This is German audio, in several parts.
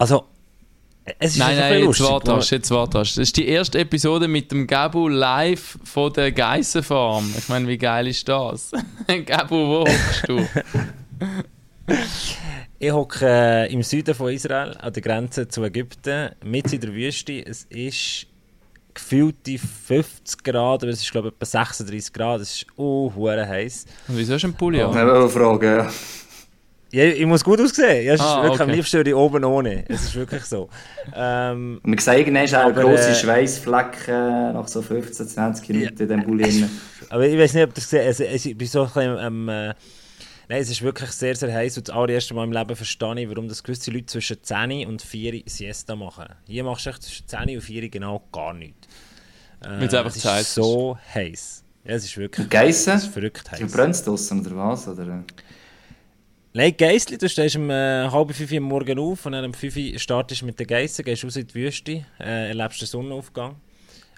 Also, es ist Nein, nein, jetzt lustig. wartest, jetzt wartest. Das ist die erste Episode mit dem Gabu live von der Geissenfarm. Ich meine, wie geil ist das? Gabu, wo hockst du? Ich hocke äh, im Süden von Israel, an der Grenze zu Ägypten, mit in der Wüste. Es ist gefühlte 50 Grad, aber es ist glaube ich etwa 36 Grad. Es ist uh, heiß. Und wieso hast du einen Pulli? Ich habe eine Frage, ja. Ja, ich muss gut aussehen. Ja, es ist Ah, wirklich, Am okay. liebsten würde ich oben ohne. Es ist wirklich so. Ähm, man sieht irgendwann auch Aber, grosse äh, Schweißflecken nach so 15, 20 Minuten in diesem Bulli. aber ich weiß nicht, ob gesehen also, es, Ich bin so ein bisschen ähm, äh, Nein, es ist wirklich sehr, sehr heiß. Und das allererste Mal im Leben verstehe ich, warum das gewisse Leute zwischen 10 und 4 Siesta machen. Hier machst du echt zwischen 10 und 4 genau gar nichts. Äh, es ist so heiß. Ja, es ist wirklich Geissen? es ist verrückt Du heiß. brennst draussen oder was? Oder? Nein, Geissli, du stehst um äh, halb fünf Uhr Morgen auf und dann um fünf Uhr startest du mit den Geissen, gehst raus in die Wüste, äh, erlebst den Sonnenaufgang.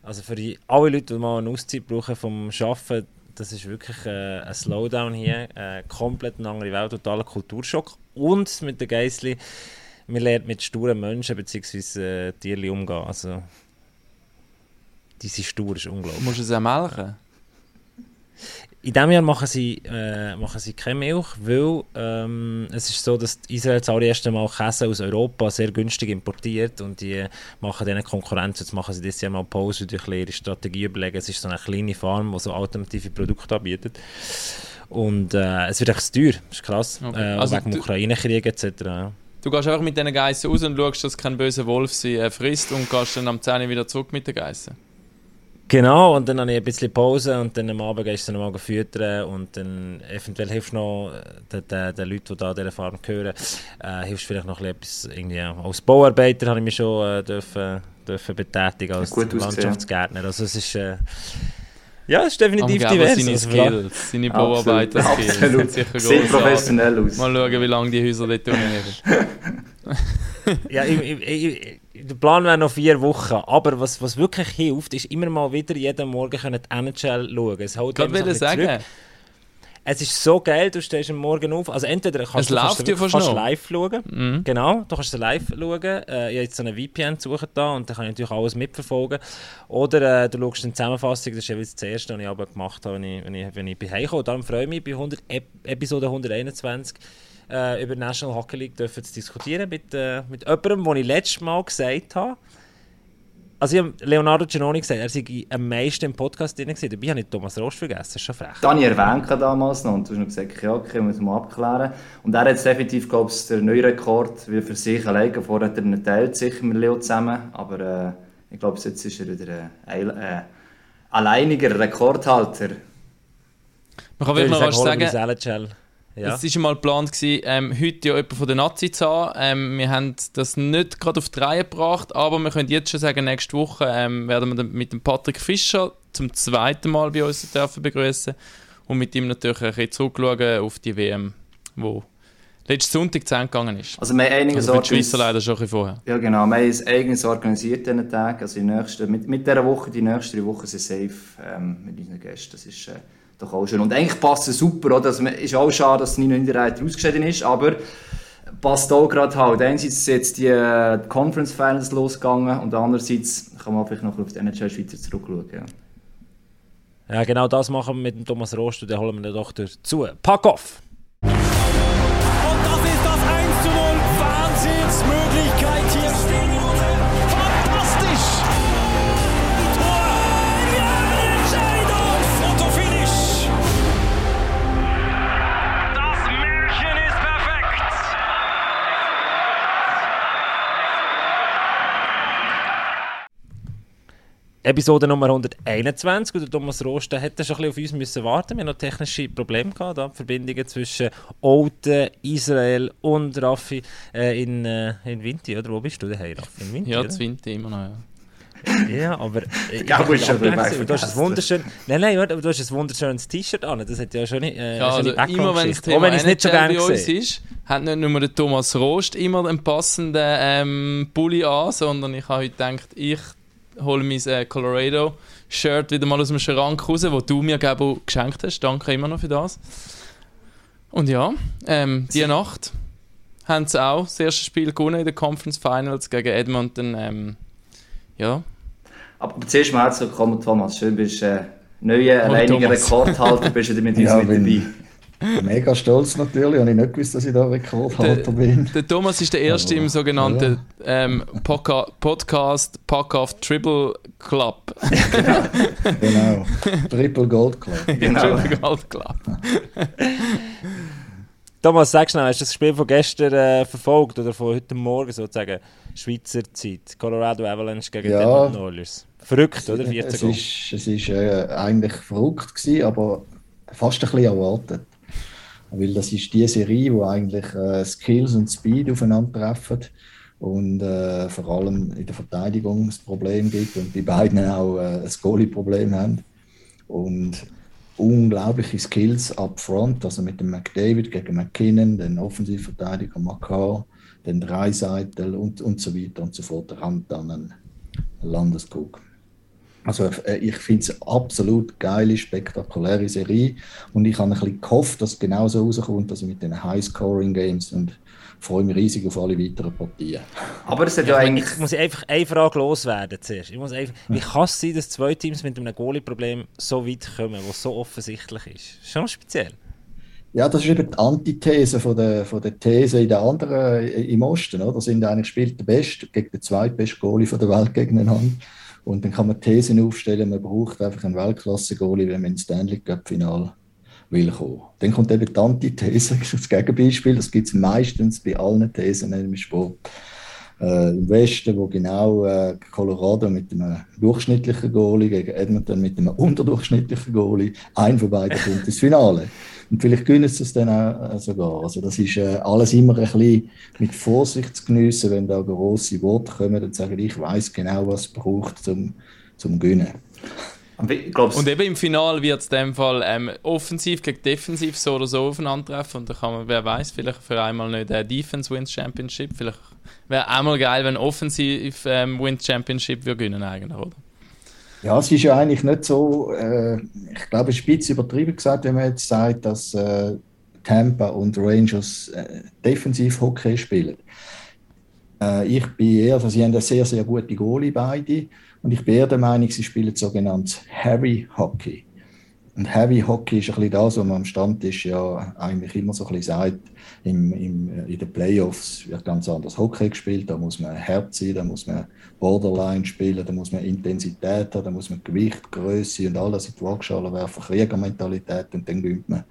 Also für die, alle Leute, die mal eine Auszeit brauchen vom Arbeiten, das ist wirklich äh, ein Slowdown hier, äh, komplett eine andere Welt, totaler Kulturschock. Und mit den Geissli, man lernt mit sturen Menschen bzw. Äh, Tierli umgehen. Also, die sind stur, ist unglaublich. Musst du es auch melken? In diesem Jahr machen sie, äh, machen sie keine Milch, weil ähm, es ist so, dass Israel das allererste Mal Käse aus Europa sehr günstig importiert und die machen denen Konkurrenz. Jetzt machen sie dieses Jahr mal Pause und durch ihre Strategie überlegen. Es ist so eine kleine Farm, die so alternative Produkte anbietet. Und äh, es wird echt zu teuer, das ist krass. Okay. Äh, Also wegen dem Ukraine-Krieg etc. Ja. Du gehst einfach mit diesen Geissen raus und schaust, dass kein böser Wolf sie äh, frisst und gehst dann am 10 Uhr wieder zurück mit den Geissen. Genau, und dann habe ich ein bisschen Pause und dann am Abend gehst du noch mal füttern und dann eventuell hilfst du noch äh, den, den, den Leuten, die da an dieser Farm gehören, äh, hilfst vielleicht noch ein bisschen etwas, irgendwie, ja. als Bauarbeiter habe ich mich schon äh, dürfen, dürfen betätigen, als ausgesehen. Landschaftsgärtner, also es ist, äh, ja, es ist Am definitiv Gabu divers. seine also. Skills, seine Bauarbeiter-Skills. Grossartig. professionell aus. Mal schauen, wie lange die Häuser dort unten Ja, ich, ich, ich, ich, der Plan wäre noch vier Wochen, aber was, was wirklich hilft, ist immer mal wieder jeden Morgen können die NHL schauen. Es so ein will sagen, zurück. Es ist so geil, du stehst am Morgen auf. Also entweder kannst Es du kannst du fast noch. live schauen. Mhm. Genau, du kannst es live schauen. Äh, ich habe jetzt so eine VPN suchen da und dann kann ich natürlich alles mitverfolgen. Oder äh, du schaust eine Zusammenfassung, das ist jeweils das erste, was ich aber gemacht habe, wenn ich, wenn ich, wenn ich bin heimgekommen. Darum freue ich mich, bei 100 Ep Episode 121 äh, über die National Hockey League dürfen zu diskutieren mit, äh, mit jemandem, den ich letztes Mal gesagt habe. Also ich habe Leonardo Giannoni gesagt, er sei am meisten im Podcast drin gewesen. Dabei habe ich Thomas Rost vergessen, das ist schon frech. Das habe ich erwähnt damals noch und du hast noch gesagt, ja, okay, müssen wir abklären. Und er hat definitiv, glaube ich, den neuen Rekord wieder für sich alleine. Vorher hat er ihn geteilt, sicher mit Leo zusammen. Aber äh, ich glaube, jetzt ist er wieder ein äh, alleiniger Rekordhalter. man kann wirklich noch was sagen. Ja. Es war mal geplant, gewesen, ähm, heute ja jemand von der Nazi zu haben. Ähm, wir haben das nicht gerade auf die Reihe gebracht, aber wir können jetzt schon sagen, nächste Woche ähm, werden wir mit dem Patrick Fischer zum zweiten Mal bei uns dürfen begrüßen und mit ihm natürlich ein bisschen zurückschauen auf die WM, wo letzten Sonntag zu Ende gegangen ist. Also wir haben einiges Also für die Schweizer organisiert. leider schon ein bisschen vorher. Ja genau, wir haben es eigenes organisiert diesen Tag. Also die nächsten, mit, mit dieser Woche, die nächsten drei Wochen sind safe ähm, mit unseren Gästen. Das ist äh, doch auch schön. Und eigentlich passt es super, oder? Also, ist auch schade, dass Nino Niederreiter ausgeschieden ist, aber passt auch gerade halt. Einerseits sind jetzt die äh, Conference Finals losgegangen und andererseits kann man vielleicht noch auf die NHL Schweizer zurückschauen. Ja. Ja, genau das machen wir mit dem Thomas Rost und den holen wir dann doch dazu. Pack off! Episode Nummer 121 und der Thomas Rost der hätte schon ein bisschen auf uns müssen warten. Wir haben noch technische Probleme gehabt, da, die Verbindungen zwischen Olten, Israel und Raffi äh, in, äh, in Vinti, oder? Wo bist du daheim, Raffi? In Vinti, Ja, das Winter immer noch, ja. Ja, aber... Äh, Ja, aber ist schon du hast ein wunderschön... Nein, nein, warte, aber du hast ein wunderschönes T-Shirt an. Das hat ja schon nicht... Äh, Ja, schon also immer wenn das. Thema Auch wenn ich es nicht so NHL gerne bei uns sehe. ist, hat nicht nur der Thomas Rost immer einen passenden ähm, Pulli an, sondern ich habe heute gedacht, ich hole mein äh, Colorado-Shirt wieder mal aus dem Schrank raus, wo du mir Gabo geschenkt hast. Danke immer noch für das. Und ja, ähm, die Nacht haben sie auch das erste Spiel gewonnen in den Conference Finals gegen Edmonton. Ähm, ja. Aber zuerst mal herzlich willkommen, Thomas. Schön, bist äh, neuer, alleiniger Rekordhalter, bist du mit uns Ja, mit dabei. Mega stolz natürlich, habe ich nicht gewusst, dass ich da Rekordhalter bin. Der Thomas ist der Erste im sogenannten ähm, Podca Podcast Pack-Off Triple Club. Genau. Triple Gold Club. Genau. Triple Gold Club. Thomas, sag schnell, hast du das Spiel von gestern äh, verfolgt oder von heute Morgen sozusagen Schweizer Zeit? Colorado Avalanche gegen Ja. Edmonton Oilers. Verrückt, oder? 14 Es Goal. ist, es ist äh, eigentlich verrückt gewesen, aber fast ein bisschen erwartet. Weil das ist die Serie, wo eigentlich äh, Skills und Speed aufeinandertreffen und äh, vor allem in der Verteidigung das Problem gibt und die beiden auch äh, ein Goalie-Problem haben. Und unglaubliche Skills up front, also mit dem McDavid gegen McKinnon, den Offensivverteidiger Makar, den Dreiseitel und, und so weiter und so fort, der Rand dann Landeskog. Also äh, ich finde es eine absolut geile, spektakuläre Serie und ich habe ein bisschen gehofft, dass es genau so rauskommt, also mit den High-Scoring-Games und freue mich riesig auf alle weiteren Partien. Aber es hat Ich, ja meine, eigentlich... ich muss einfach eine Frage loswerden zuerst. Ich muss einfach, wie kann es sein, dass zwei Teams mit einem Goalie-Problem so weit kommen, was so offensichtlich ist? Schon speziell. Ja, das ist eben die Antithese von der, von der These in der anderen äh, im Osten. Oder? Sind eigentlich spielt der Beste gegen den zweitbesten Goalie von der Welt gegeneinander. Und dann kann man Thesen aufstellen, man braucht einfach einen Weltklasse-Goalie, wenn man ins Stanley Cup-Final will kommen. Dann kommt eben die Antithese, das Gegenbeispiel. Das gibt es meistens bei allen Thesen im Sport. Äh, Im Westen, wo genau äh, Colorado mit einem durchschnittlichen Goalie gegen Edmonton mit einem unterdurchschnittlichen Goalie, ein von beiden kommt ins Finale. Und vielleicht gewinnen sie es dann auch äh, sogar. Also das ist äh, alles immer ein bisschen mit Vorsicht zu geniessen, wenn da grosse Worte kommen und sagen, ich weiß genau, was es braucht zum, zum Gewinnen. Und eben im Finale wird es in dem Fall ähm, offensiv gegen defensiv so oder so aufeinandertreffen. Und da kann man, wer weiß, vielleicht für einmal nicht der Defense wins Championship. Vielleicht wäre einmal geil, wenn Offensiv ähm, wins Championship wir gewinnen eigentlich, oder? Ja, es ist ja eigentlich nicht so, äh, ich glaube, bisschen übertrieben gesagt, wenn man jetzt sagt, dass äh, Tampa und Rangers äh, Defensiv-Hockey spielen. Äh, ich bin eher, also sie haben eine sehr, sehr gute Goalie beide und ich bin eher der Meinung, sie spielen sogenanntes Heavy Hockey. Und Heavy Hockey ist ein bisschen das, was man am Stammtisch ja eigentlich immer so ein bisschen sagt, im, im, in den Playoffs wird ganz anders Hockey gespielt, da muss man hart sein, da muss man Borderline spielen, da muss man Intensität haben, da muss man Gewicht, Größe und alles in die Waagschale werfen, Kriegermentalität und dann gewinnt man.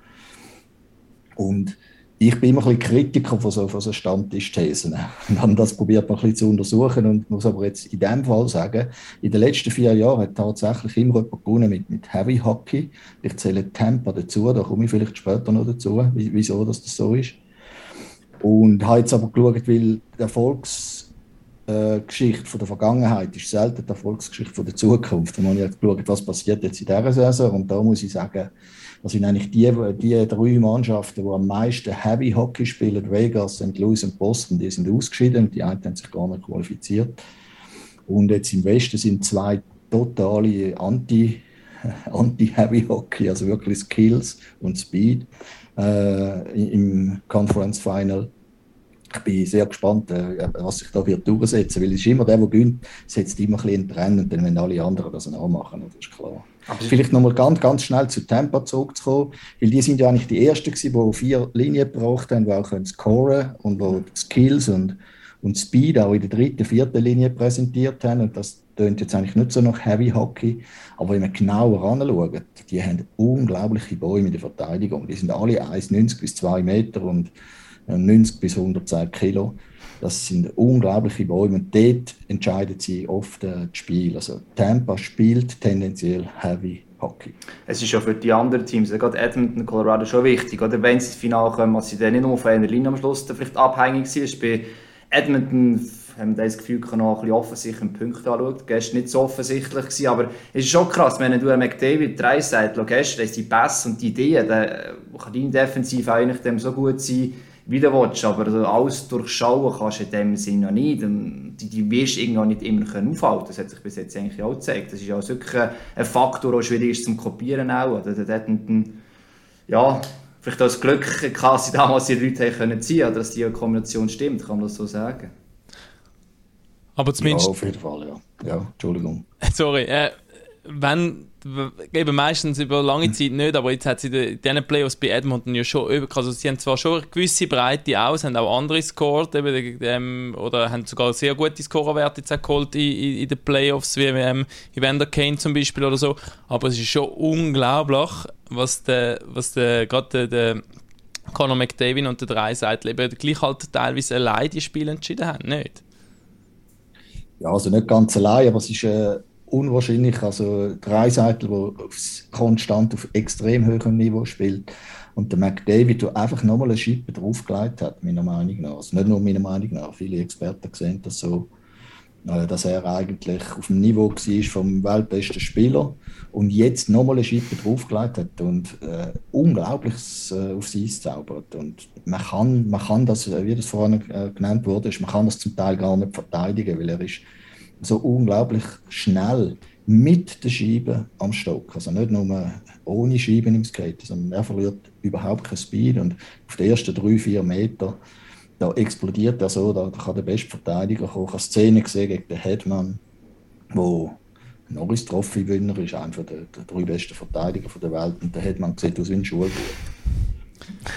Und ich bin immer ein bisschen Kritiker von so, von so Stammtischthesen. Und habe das probiert mal ein bisschen zu untersuchen und muss aber jetzt in dem Fall sagen, in den letzten vier Jahren hat tatsächlich immer jemand gewonnen mit, mit Heavy Hockey. Ich zähle Tampa dazu, da komme ich vielleicht später noch dazu, wie- wieso das, das so ist. Und habe jetzt aber geschaut, weil die Erfolgsgeschichte von der Vergangenheit ist selten die Erfolgsgeschichte von der Zukunft. Und habe ich geschaut, was passiert jetzt in dieser Saison. Und da muss ich sagen, das sind eigentlich die, die drei Mannschaften, die am meisten Heavy Hockey spielen, Vegas, St. Louis und Boston, die sind ausgeschieden und die einen haben sich gar nicht qualifiziert. Und jetzt im Westen sind zwei totale Anti- Anti-Heavy Hockey, also wirklich Skills und Speed äh, im Conference Final. Ich bin sehr gespannt, äh, was sich da wird durchsetzen, weil es ist immer der, der gönnt, setzt immer ein bisschen einen Trend und dann, wenn alle anderen das auch machen, das ist klar. Vielleicht nochmal ganz, ganz schnell zu Tampa zurückzukommen, weil die sind ja eigentlich die Ersten gewesen, die vier Linien gebraucht haben, die auch können scoren und wo Skills und, und Speed auch in der dritten, vierten Linie präsentiert haben. Und das tönt jetzt eigentlich nicht so nach Heavy Hockey, aber wenn man genauer anschaut, die haben unglaubliche Bäume in der Verteidigung, die sind alle 1,90 bis 2 Meter und äh, 90 bis 110 Kilo. Das sind unglaubliche Bäume und dort entscheiden sie oft äh, das Spiel. Also Tampa spielt tendenziell Heavy Hockey. Es ist ja für die anderen Teams, gerade Edmonton, Colorado, schon wichtig, oder? wenn sie ins Finale kommen, dass sie dann nicht nur von einer Linie am Schluss vielleicht abhängig sind. Bei Edmonton haben wir das Gefühl, dass noch ein bisschen offensichtlich einen Punkt anschaut. Gestern nicht so offensichtlich gewesen, aber es ist schon krass, wenn du McDavid drei Seiten gestern ist die Pässe und die Ideen, dann kann deine Defensive eigentlich dem so gut sein, wie du willst, aber alles durchschauen kannst du in dem Sinne noch nicht. Und die, die wirst du irgendwann nicht immer können aufhalten Das hat sich bis jetzt eigentlich auch gezeigt. Das ist ja auch wirklich ein, Faktor, der schwierig ist zum Kopieren auch. Oder der Edmonton, ja, vielleicht auch das Glück quasi damals die Leute haben können ziehen, oder dass die Kombination stimmt, kann man das so sagen. Aber zumindest. Ja, auf jeden Fall, ja. Ja, Entschuldigung. Sorry, äh, wenn, eben meistens über lange Zeit nicht, aber jetzt hat sie in diesen Playoffs bei Edmonton ja schon über, also sie haben zwar schon eine gewisse Breite aus, haben auch andere gescored, eben, ähm, oder haben sogar sehr gute Scorerwerte jetzt auch geholt in, in, in den Playoffs, wie ähm, Evander Kane zum Beispiel oder so, aber es ist schon unglaublich, was der, was der, gerade der, der Conor McDavid und der Dreiseitel eben gleich halt teilweise allein die Spiele entschieden haben, nicht? Ja, also nicht ganz allein, aber es ist äh, unwahrscheinlich. Also Dreiseitel, der konstant auf extrem hohem Niveau spielt und der McDavid, der einfach nochmal eine Schippe draufgelegt hat, meiner Meinung nach. Also nicht nur meiner Meinung nach, viele Experten sehen das so, äh, dass er eigentlich auf dem Niveau war vom weltbesten Spieler und jetzt nochmal eine Schippe draufgelegt hat und äh, Unglaubliches äh, aufs Eis zaubert. Und man kann, man kann das, wie das vorhin äh, genannt wurde, man kann das zum Teil gar nicht verteidigen, weil er ist so unglaublich schnell mit der Scheibe am Stock. Also nicht nur ohne Scheiben im Skate, sondern er verliert überhaupt kein Speed und auf den ersten drei, vier Meter da explodiert er so, da kann der beste Verteidiger kommen. Ich habe Szene gesehen gegen den Headman, wo Norris Trophy-Winner ist, einer der, der drei besten Verteidiger der Welt und der Headman sieht aus wie ein Schulbuch.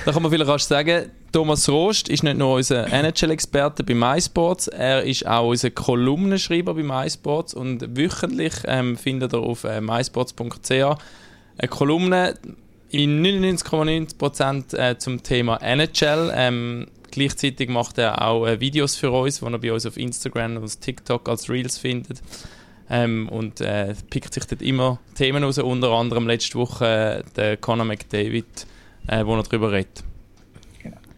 Da kann man vielleicht sagen, Thomas Rost ist nicht nur unser NHL-Experte bei MySports, er ist auch unser Kolumnenschreiber bei MySports und wöchentlich ähm, findet er auf äh, mysports.ch eine Kolumne in 99,9% äh, zum Thema NHL. Ähm, gleichzeitig macht er auch äh, Videos für uns, die er bei uns auf Instagram und TikTok als Reels findet. Ähm, und äh, pickt sich dort immer Themen raus, unter anderem letzte Woche äh, der Conor McDavid äh, wo er darüber redet.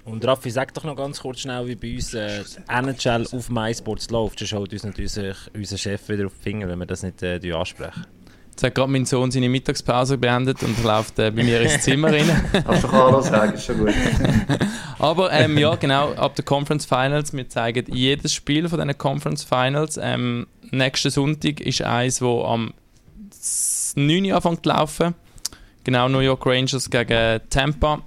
Und Raffi, sag doch noch ganz kurz schnell, wie bei uns äh, NHL auf MySports läuft. Das schaut uns natürlich unser, unser Chef wieder auf die Finger, wenn wir das nicht äh, ansprechen. Jetzt hat gerade mein Sohn seine Mittagspause beendet und läuft äh, bei mir ins Zimmer rein. Kannst du auch sagen, ist schon gut. Aber ähm, ja, genau, ab der Conference Finals, wir zeigen jedes Spiel von diesen Conference Finals. Ähm, nächsten Sonntag ist eins, wo am 9 Uhr anfängt zu laufen. Genau, New York Rangers gegen Tampa.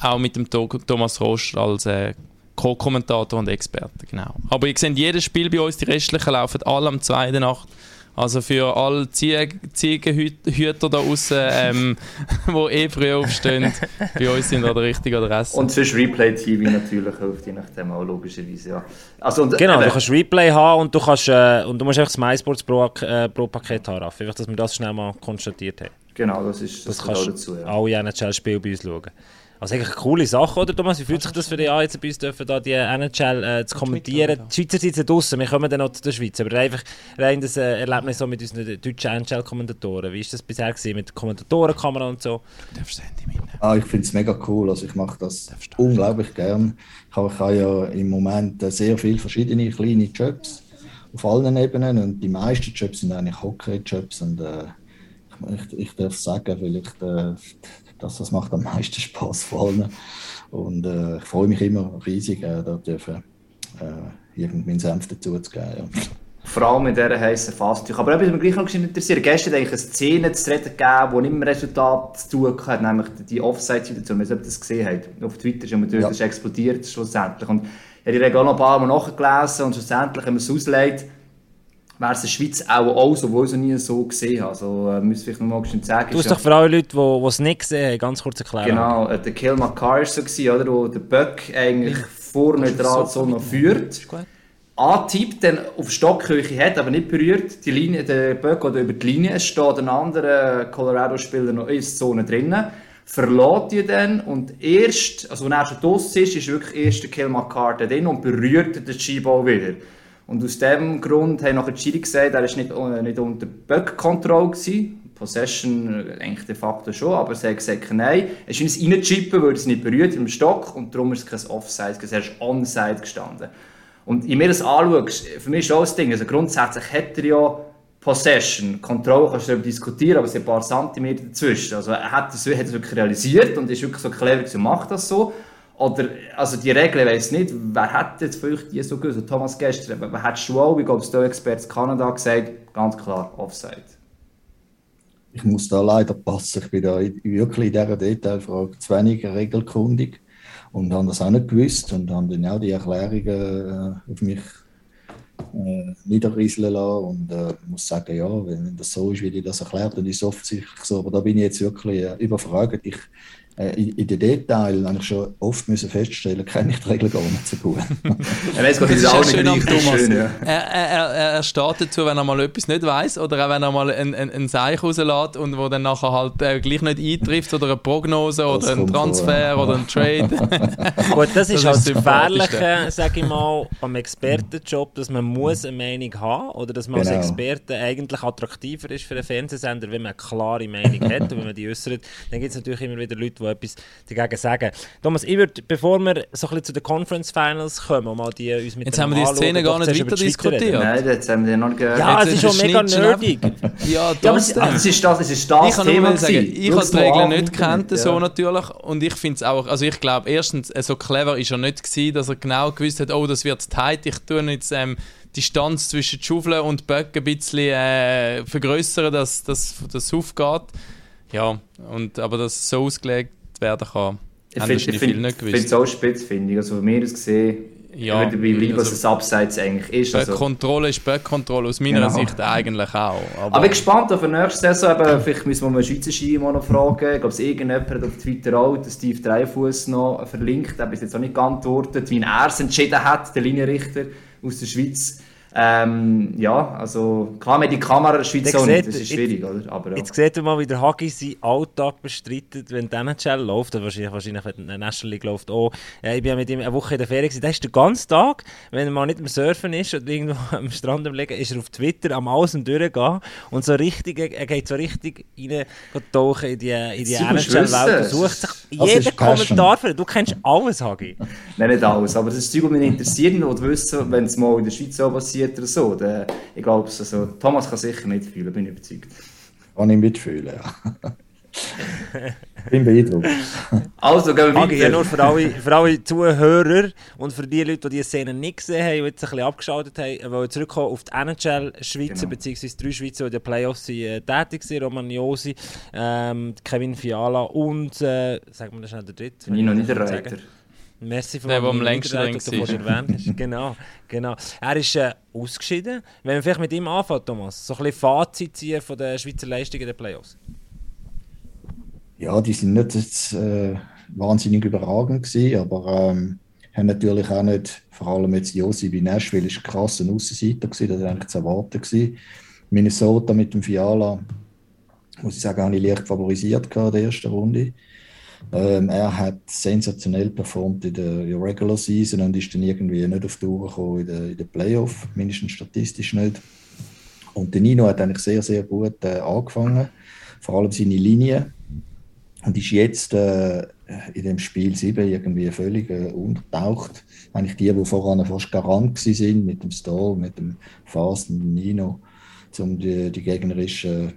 Auch mit dem Thomas Rost als äh, Co-Kommentator und Experte. Genau. Aber ihr seht jedes Spiel bei uns, die restlichen laufen alle am 2. Nacht. Also für alle Ziegenhüter da außen, ähm, die eh früh aufstehen, bei uns sind an der richtigen Adresse. Und zwischen Replay-TV natürlich auf je nachdem auch logischerweise, ja. Also, und, genau, äh, du kannst Replay haben und du, kannst, äh, und du musst einfach das MySports Pro, äh, Pro Paket haben, einfach, dass wir das schnell mal konstatiert haben. Genau, das ist das, das kannst dazu, ja. alle NHL-Spiele bei uns schauen. Also eigentlich eine coole Sache, oder Thomas? Wie fühlt sich das für dich an, jetzt bei uns dürfen, da die NHL äh, zu kommentieren? Die Schweizer sind draußen, wir kommen dann noch zu der Schweiz, aber einfach rein das äh, Erlebnis so mit unseren deutschen NHL-Kommentatoren. Wie ist das bisher gewesen, mit Kommentatorenkamera und so? Du darfst das Handy mitnehmen. Ah, ich finde es mega cool, also ich mache das unglaublich gern. Ich habe, ich habe ja im Moment äh, sehr viele verschiedene kleine Jobs auf allen Ebenen und die meisten Jobs sind eigentlich Hockey-Jobs und äh, ich, ich darf sagen, vielleicht, äh, das macht am meisten Spaß vor allem. Und äh, ich freue mich immer riesig, äh, da dürfen äh, irgendwie Senf dazu zu geben. Ja. Vor allem in dieser heißen Phase. Aber etwas, was mich gleich noch interessiert, gestern hat eine Szene zu reden gegeben, die nicht mehr Resultat zu tun hat, nämlich die Offside-Situation. Ob ihr das gesehen habt. Auf Twitter ist natürlich ja. das explodiert schlussendlich. Und ich habe die Regel noch ein paar Mal nachgelesen und schlussendlich, wenn man es auslegt, wäre es in der Schweiz auch, auch so, wo ich es nie so gesehen habe. Also, äh, müsste ich noch mal sagen. Du hast doch für alle Leute, die es nicht gesehen haben, ganz kurz erklären. Genau, äh, der Kill McCarr war so, gewesen, oder, wo der Böck eigentlich ich, vor neutral so noch führt. Antippt, dann auf Stockhöhe hat, aber nicht berührt. Die Linie, der Böck oder über die Linie. Es steht ein anderer Colorado-Spieler noch in der Zone drinnen verlässt die dann und erst, also wenn er schon draussen ist, ist wirklich erst der Kill McCarr drin und berührt den Skiball wieder. Und aus diesem Grund haben nachher die Schiri gesagt, er war nicht, äh, nicht unter Böck-Kontrolle. Possession äh, eigentlich de facto schon, aber sie haben gesagt, nein, es ist in reinchippen, weil es nicht berührt im Stock und darum ist es kein Offside, es ist Onside gestanden. Und in mir das anschaue, für mich ist auch das Ding, also grundsätzlich hat er ja Possession, Kontrolle kannst du darüber diskutieren, aber es sind ein paar Zentimeter dazwischen. Also er hat das, hat wirklich realisiert und ist wirklich so clever, so macht das so. Oder, also die Regel, ich weiß nicht, wer hat jetzt vielleicht die so gewusst? Thomas gestern, wer hat schon auch, ich glaube, der Experte Kanada gesagt, ganz klar, Offside. ich muss da leider passen. Ich bin da wirklich in dieser Detailfrage zu wenig regelkundig und habe das auch nicht gewusst und habe dann auch die Erklärungen äh, auf mich äh, niederrieseln lassen und äh, muss sagen, ja, wenn, das so ist, wie die das erklärt, dann ist es offensichtlich so. Aber da bin ich jetzt wirklich äh, überfragt. Ich, in, in den Details habe ich schon oft müssen feststellen, kenne ich die Regeln gar nicht so gut. er weiß, das ist auch schön am Thomas. Schön, ja. er, er, er steht dazu, wenn er mal etwas nicht weiß oder auch wenn er mal ein, ein, ein Seich rauslässt und wo dann nachher halt äh, gleich nicht eintrifft oder eine Prognose das oder ein Transfer vor, oder ein Trade. gut, das ist das halt das Gefährliche, sage ich mal, am Expertenjob, dass man muss eine Meinung haben oder dass man genau. als Experte eigentlich attraktiver ist für einen Fernsehsender, wenn man eine klare Meinung hat und wenn man die äußert. Dann gibt es natürlich immer wieder Leute, die etwas dagegen sagen. Thomas, ich würde, bevor wir so ein bisschen zu den Conference Finals kommen, mal die uns mit Jetzt haben wir die Szene gar nicht weiter diskutiert. Nein, jetzt haben wir noch gehört. Ja, es ist schon mega nerdig. ja, ja aber es, also, ist das, es ist das ich Thema sagen, Ich habe die Regeln nicht gekannt, ja. so natürlich. Und ich finde es auch, also ich glaube, erstens, äh, so clever ist er nicht gewesen, dass er genau gewusst hat, oh, das wird tight, ich tue jetzt ähm, die Distanz zwischen Schaufel und Böck ein bisschen äh, vergrößern, dass das aufgeht. Ja, und, aber das so ausgelegt werden kann. Ich finde es auch spitz, finde ich. Also von mir aus gesehen, ja, ich würde bleiben, also, was ein Abseits eigentlich ist. Also. Kontrolle ist Backkontrolle, aus meiner genau. Sicht eigentlich auch. Aber, aber ich bin gespannt auf die nächste Saison. Eben, vielleicht müssen wir mal einen Schweizer Ski noch fragen. Ich glaube, irgendjemand hat auf Twitter auch den Steve Dreifuss noch verlinkt. Er hat bis jetzt auch nicht geantwortet, wie er es entschieden hat, der Linienrichter aus der Schweiz. Ähm, ja, also klar, mit die Kamera in der Schweiz auch nicht, das ist schwierig, jetzt, oder? Aber, ja. Jetzt seht ihr mal, wie der Hagi seinen Alltag bestreitet, wenn der NHL läuft, oder wahrscheinlich, wahrscheinlich wenn der National League läuft. Ja, ich bin ja mit ihm eine Woche in der Ferien gewesen, der ist den ganzen Tag, wenn er mal nicht am Surfen ist oder irgendwo am Strand am Liegen, ist er auf Twitter am Außen durchgehen und so richtig, er geht so richtig rein tauchen in die, in die NHL-Welt und sucht sich jeden Kommentar für Du kennst alles, Hagi. Nein, nicht alles, aber das ist das, was mich interessiert und wissen, wenn es mal in der Schweiz so passiert, oder so. Der, ich glaube, also, Thomas kann sicher mitfühlen, bin ich überzeugt. Kann ich mitfühlen, ja. bin beeindruckt. Also, gehen wir weiter. Ja, nur für alle, für alle Zuhörer und für die Leute, die diese Szene nicht gesehen haben und jetzt ein bisschen abgeschaltet haben, wollen zurückkommen auf die NHL Schweizer, genau. beziehungsweise drei Schweizer, die in den Playoffs sind, äh, tätig sind, Roman Josi, ähm, Kevin Fiala und, äh, sagen wir das schnell, der dritte. Nino Niederreiter. Merci für der, der am längsten erwähnt hast. Genau, genau. Er ist äh, ausgeschieden. Wenn wir vielleicht mit ihm anfangen, Thomas, so ein bisschen Fazit ziehen von der Schweizer Leistung in den Playoffs. Ja, die sind nicht jetzt, äh, wahnsinnig überragend gewesen, aber ähm, haben natürlich auch nicht, vor allem jetzt Josi bei Nashville, ist krass ein Aussenseiter gewesen, das war eigentlich zu erwarten gewesen. Minnesota mit dem Fiala, muss ich sagen, habe ich leicht favorisiert in der ersten Runde. Ähm, er hat sensationell performt in der Regular Season und ist dann irgendwie nicht auf die Tour gekommen in den, in den Playoff, mindestens statistisch nicht. Und der Nino hat eigentlich sehr, sehr gut äh, angefangen, vor allem seine Linie. Und ist jetzt äh, in dem Spiel 7 irgendwie völlig äh, untertaucht. Eigentlich die, die voran fast garant sind mit dem Stall, mit dem Fast, mit dem Nino, um die, die gegnerischen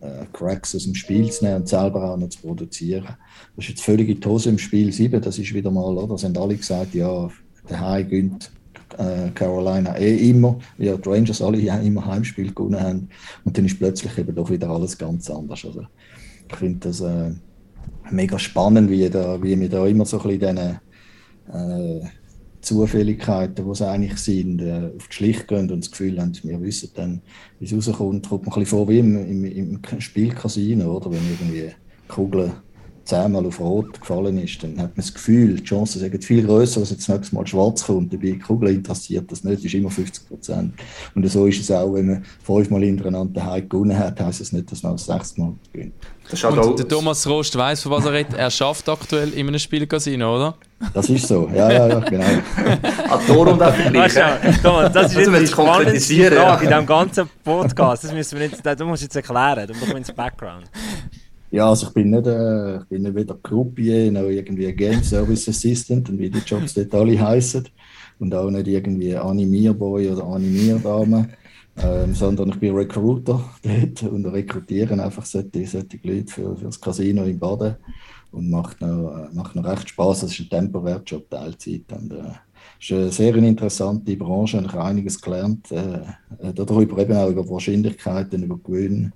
äh, Cracks aus dem Spiel zu nehmen und selber auch noch zu produzieren. Das ist jetzt völlig in die Hose im Spiel 7. Das ist wieder mal, oder? Das haben alle gesagt, ja, der High gönnt äh, Carolina eh immer, ja, die Rangers alle ja immer Heimspiel gewonnen haben. Und dann ist plötzlich eben doch wieder alles ganz anders. Also, ich finde das äh, mega spannend, wie, da, wie wir da immer so ein bisschen diesen äh, Zufälligkeiten, die es eigentlich sind, äh, auf die Schlicht gehen und das Gefühl haben, wir wissen dann, wie es rauskommt, kommt man ein bisschen vor wie im, im, im Spielcasino, oder? Wenn irgendwie Kugeln zehnmal auf Rot gefallen ist, dann hat man das Gefühl, die Chancen sind viel größer, dass jetzt nächstes Mal schwarz kommt. Dabei Kugel interessiert das nicht, das ist immer 50 Prozent. Und so ist es auch, wenn man fünfmal hintereinander daheim gewonnen hat, heisst es das nicht, dass man das sechste Mal gewinnt. Und der Thomas Rost weiß, von was er redet. Er schafft aktuell in einem Spielcasino, oder? Das ist so, ja, ja, ja, genau. Tor und auch Vergleich. Thomas, das ist jetzt die spannendste Frage ja. in diesem ganzen Podcast. Das müssen wir jetzt, du musst jetzt erklären, du musst ins Background. Ja, also ich bin nicht, äh, ich bin nicht weder Croupier noch irgendwie Game Service Assistant und wie die Jobs dort alle heißen. Und auch nicht irgendwie Animierboy oder Animierdame, ähm, sondern ich bin Recruiter dort und rekrutiere einfach solche, solche Leute für, für das Casino in Baden. Und macht noch, äh, macht noch recht Spaß. Es ist ein temporärer Job, Teilzeit. Und, äh, ist eine sehr interessante Branche ich habe einiges gelernt. Äh, äh darüber eben auch über Wahrscheinlichkeiten, über Gewinn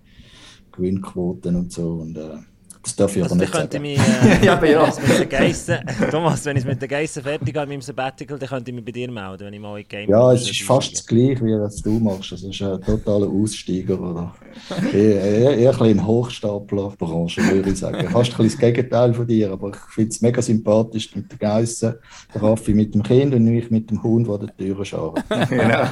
Gewinnquoten und so. Und, äh, das darf ich Also, aber nicht könnte sagen. ich mich, äh, Ja, aber ja. Geissen, Thomas, wenn ich es mit den Geissen fertig habe mit meinem Sabbatical, dann könnte ich mich bei dir melden, wenn ich mal in Game Ja, es ist fast das Gleiche, wie was du machst. Es ist ein totaler Aussteiger. Oder? Eher, eher, eher ein bisschen ein Hochstaplerbranche, würde ich sagen. Fast ein bisschen das Gegenteil von dir, aber ich finde es mega sympathisch mit den Geissen, der Raffi mit dem Kind und ich mit dem Hund, der die Türen schaut. genau.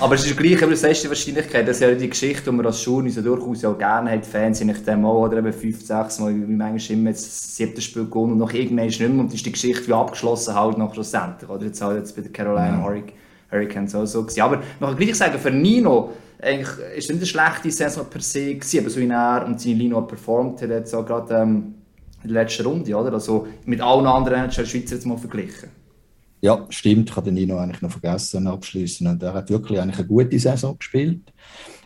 Aber es ist gleich, ist die Wahrscheinlichkeit, dass ja die Geschichte, die man als Journalist ja durchaus auch gerne hat, Fans sind nicht dem auch, oder eben fünf, sechs Mal, wie manchmal immer jetzt das siebte Spiel gewonnen und noch irgendwann ist nicht mehr und ist die Geschichte wie abgeschlossen halt noch schlussendlich, oder jetzt halt jetzt bei den Carolina Hurric- Hurricanes auch so gewesen. Aber man kann gleich sagen, für Nino, eigentlich ist es nicht eine schlechte Saison per se gewesen, aber so wie er und seine Lino performt hat, jetzt auch gerade ähm, in der letzten Runde, oder? Also mit allen anderen Schweizer jetzt mal verglichen. Ja, stimmt. Ich habe den Nino eigentlich noch vergessen abschließen. Und er hat wirklich eigentlich eine gute Saison gespielt.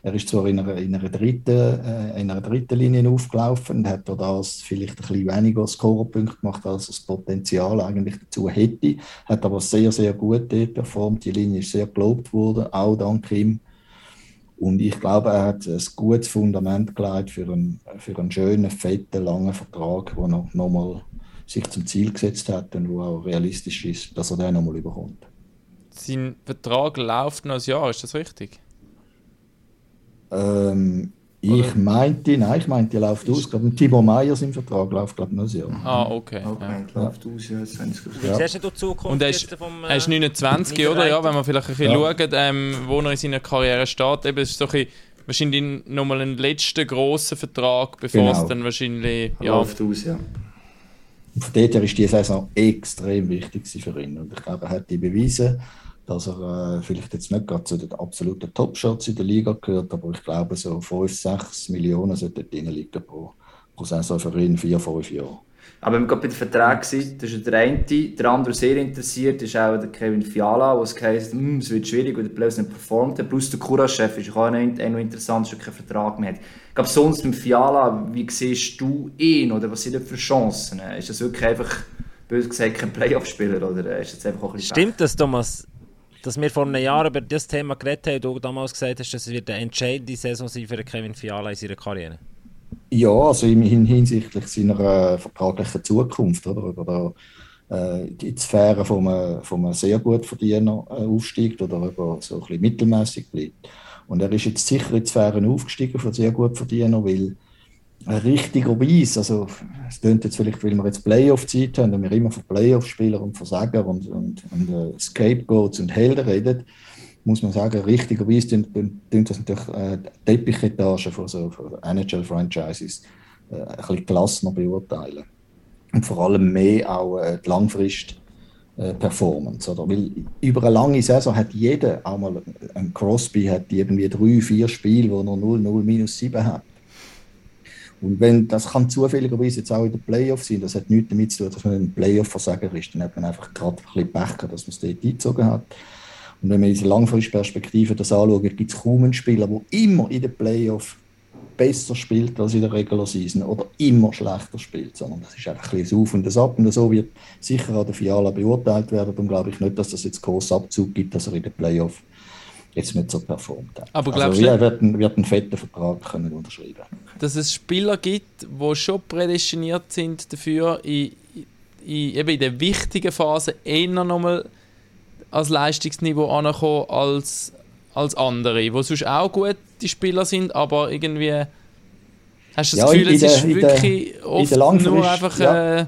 Er ist zwar in einer, in einer, dritten, äh, in einer dritten Linie aufgelaufen und hat das vielleicht ein bisschen weniger Scorerpunkte gemacht, als er das Potenzial eigentlich dazu hätte. Hat aber sehr, sehr gut performt. Die Linie ist sehr gelobt worden, auch dank ihm. Und ich glaube, er hat ein gutes Fundament gelegt für einen, für einen schönen, fetten, langen Vertrag, den er nochmal sich zum Ziel gesetzt hat und wo auch realistisch ist, dass er den nochmal überkommt. Sein Vertrag läuft noch ein Jahr, ist das richtig? Ähm, ich Oder- meinte, nein, ich meinte, die läuft aus. Ich glaube, Timo Meyer im Vertrag läuft, glaube ich, noch ein Jahr. Ah, okay. Okay, Ja. läuft aus, ja, jetzt habe ich es Wie Ja. siehst du die Zukunft Und er ist, jetzt vom, er ist äh, 29, Niederreiter? oder? Ja, wenn man vielleicht ein bisschen Ja. schaut, ähm, wo er in seiner Karriere steht. Eben, es ist so ein bisschen, wahrscheinlich nochmal ein letzter grosser Vertrag, bevor Genau. es dann wahrscheinlich. Ja, Läuft aus, ja. Von dort her ist die Saison extrem wichtig für ihn. Und ich glaube, er hat die bewiesen, dass er äh, vielleicht jetzt nicht gerade zu den absoluten Top-Shots in der Liga gehört, aber ich glaube, so 5, 6 Millionen sollten drin liegen pro, pro Saison für ihn, 4, 5 Jahre. Aber wir gerade bei den Verträgen das ist der eine, der andere sehr interessiert, ist auch der Kevin Fiala, wo es heisst, hm, es wird schwierig, weil der Playoffs nicht performt hat. Plus der Kura-Chef ist auch noch, noch interessant, dass er keinen Vertrag mehr hat. Ich glaube, sonst mit Fiala, wie siehst du ihn oder was sind das für Chancen? Ist das wirklich einfach, bös gesagt, kein Playoff-Spieler oder ist das einfach auch ein Stimmt das, Thomas, dass wir vor einem Jahr über das Thema geredet haben und du damals gesagt hast, dass es wird eine entscheidende Saison sein für Kevin Fiala in seiner Karriere? Ja, also im hin hinsichtlich seiner äh, vertraglichen Zukunft, oder? Ob er da äh, in die Sphäre von einem, einem sehr gut Verdiener äh, aufsteigt oder ob er so ein mittelmäßig bleibt. Und er ist jetzt sicher in die Sphären aufgestiegen von sehr gut Verdiener, weil äh, richtigerweise, also es klingt jetzt vielleicht, weil wir jetzt Playoff-Zeit haben und wir immer von Playoff-Spielern und Versager und, und, und äh, Scapegoats und Helden reden, muss man sagen, richtigerweise tun das natürlich äh, die Teppichetage von so NHL-Franchises äh, ein bisschen gelassener beurteilen. Und vor allem mehr auch äh, die Langfrist äh, Performance. Oder? Über eine lange Saison hat jeder, auch mal ein Crosby hat irgendwie drei, vier Spiele, wo er 0, 0, minus 7 hat. Und wenn, das kann zufälligerweise jetzt auch in den Playoffs sein, das hat nichts damit zu tun, dass man ein Playoff-Versager ist, dann hat man einfach gerade ein bisschen Pech dass man es dort eingezogen hat. Und wenn man in dieser Langfristperspektive das anschaut, gibt es kaum einen Spieler, der immer in den Playoffs besser spielt als in der Regular Season oder immer schlechter spielt, sondern das ist einfach ein bisschen Auf und ein Ab und so wird sicher an der Fiala beurteilt werden. Darum glaube ich nicht, dass das jetzt großen Abzug gibt, dass er in den Playoffs jetzt nicht so performt hat. Aber also, glaubst du- er wird, einen, wird einen fetten Vertrag können unterschreiben dass es Spieler gibt, die schon prädestiniert sind dafür, in, in, eben in der wichtigen Phase eher nochmal als Leistungsniveau ankommen als, als andere, die sonst auch gute Spieler sind, aber irgendwie hast du das Ja, Gefühl, es ist der- wirklich oft der nur einfach... ja. Äh,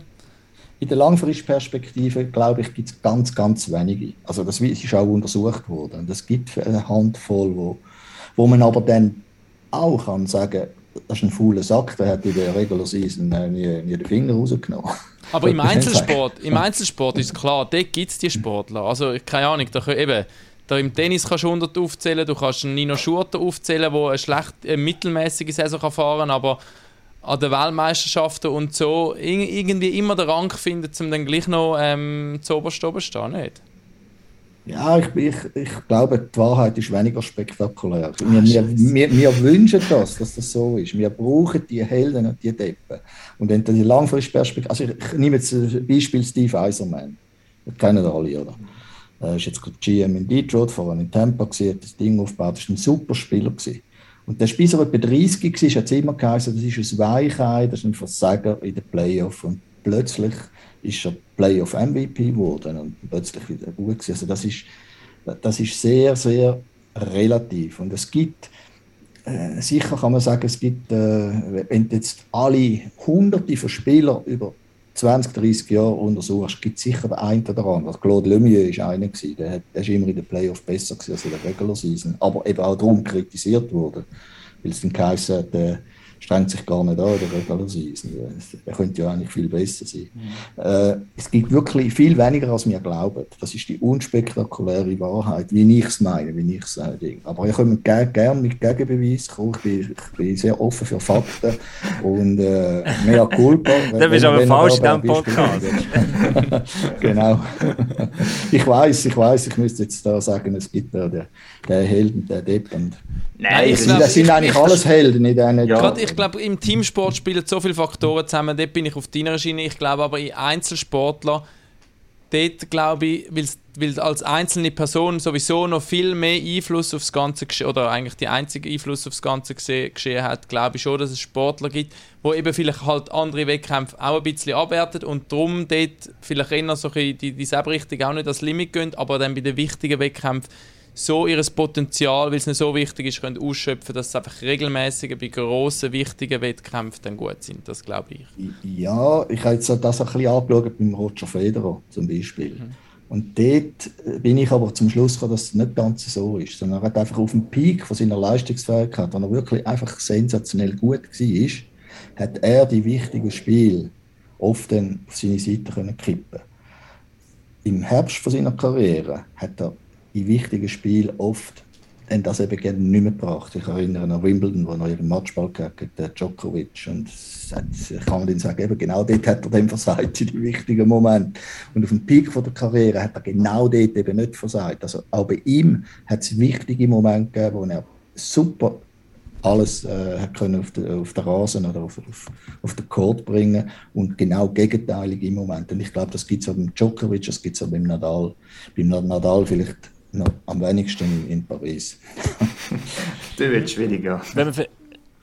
In der Langfristperspektive, glaube ich, gibt es ganz, ganz wenige. Also das ist auch untersucht worden. Und es gibt eine Handvoll, wo, wo man aber dann auch kann sagen, das ist ein fauler Sack, der hat in der Regular Season äh, nie, nie den Finger rausgenommen. Aber im. Einzelsport, im Einzelsport ist klar, dort gibt es die Sportler. Also, keine Ahnung, da, können- eben, da im Tennis kannst du 100 aufzählen, du kannst einen Nino Schurter aufzählen, der eine schlecht, eine mittelmäßige Saison kann fahren aber an den Weltmeisterschaften und so ir- irgendwie immer den Rang finden, um dann gleich noch ähm, zu oberst oben stehen, nicht? Ja, ich, ich, ich glaube, die Wahrheit ist weniger spektakulär. Wir, wir, wir, wir wünschen das, dass das so ist. Wir brauchen die Helden und die Deppen. Und wenn die Langfristperspektive, also ich, nehme jetzt ein Beispiel Steve Eiserman. Das kennen alle, oder? Er ist jetzt gerade GM in Detroit, vorher in Tampa gewesen, hat das Ding aufgebaut, ist ein super Spieler gewesen. Und der Spieler etwa 30 war, hat es immer geheißen, das ist ein Weichei, das ist ein Versager in den Playoff. Und plötzlich ist er Playoff-MVP geworden und plötzlich wieder gut gewesen. Also das ist, das ist sehr, sehr relativ. Und es gibt, äh, sicher kann man sagen, es gibt, äh, wenn jetzt alle hunderte von Spielern über 20, 30 Jahre untersuchst, gibt es sicher den einen oder anderen. Also Claude Lemieux war einer, gewesen, der, der ist immer in der Playoff besser als in der Regular Season, aber eben auch darum kritisiert wurde, weil es dann geheißen hat, äh, strengt sich gar nicht an, der Regular Season. Er könnte ja eigentlich viel besser sein. Mhm. Äh, es gibt wirklich viel weniger, als wir glauben. Das ist die unspektakuläre Wahrheit, wie ich es meine, wie ich es sage. Aber ich komme gerne mit Gegenbeweis kommen. Ich bin, ich bin sehr offen für Fakten und äh, mehr Culpa. du bist aber falsch in diesem Podcast. genau. ich weiß, ich weiß, ich müsste jetzt da sagen, es gibt da den, den Helden, den Depp und Nein, das, sind, das sind eigentlich ich, alles Helden in diesen ja. Ich glaube, im Teamsport spielen so viele Faktoren zusammen. Dort bin ich auf deiner Schiene. Ich glaube aber, in Einzelsportler, dort glaube ich, weil als einzelne Person sowieso noch viel mehr Einfluss aufs Ganze oder eigentlich die einzige Einfluss aufs Ganze geschehen hat, glaube ich schon, dass es Sportler gibt, wo eben vielleicht halt andere Wettkämpfe auch ein bisschen abwerten und darum dort vielleicht eher so die, die selbe Richtung auch nicht das Limit gehen, aber dann bei den wichtigen Wettkämpfen so ihr Potenzial, weil es nicht so wichtig ist, können ausschöpfen, dass es einfach regelmäßig bei grossen, wichtigen Wettkämpfen dann gut sind. Das glaube ich. Ja, ich habe jetzt das ein bisschen angeschaut beim Roger Federer zum Beispiel. Mhm. Und dort bin ich aber zum Schluss gekommen, dass es nicht ganz so ist, sondern er hat einfach auf dem Peak von seiner Leistungsfähigkeit, wenn er wirklich einfach sensationell gut war, hat er die wichtigen Spiele oft dann auf seine Seite können kippen. Im Herbst von seiner Karriere hat er in wichtigen Spielen oft haben das eben gerne nicht mehr gebracht. Ich erinnere an Wimbledon, wo er ihren Matchball gegen Djokovic und ich kann man sagen, eben genau dort hat er dann versagt in den wichtigen Momenten. Und auf dem Peak von der Karriere hat er genau dort eben nicht versagt. Also auch bei ihm hat es wichtige Momente gegeben, wo er super alles äh, können auf, den, auf den Rasen oder auf, auf, auf den Court bringen und genau gegenteilige Momente. Und ich glaube, das gibt es auch beim Djokovic, das gibt es auch beim Nadal. Beim Nadal vielleicht noch am wenigsten in Paris. das wird schwieriger.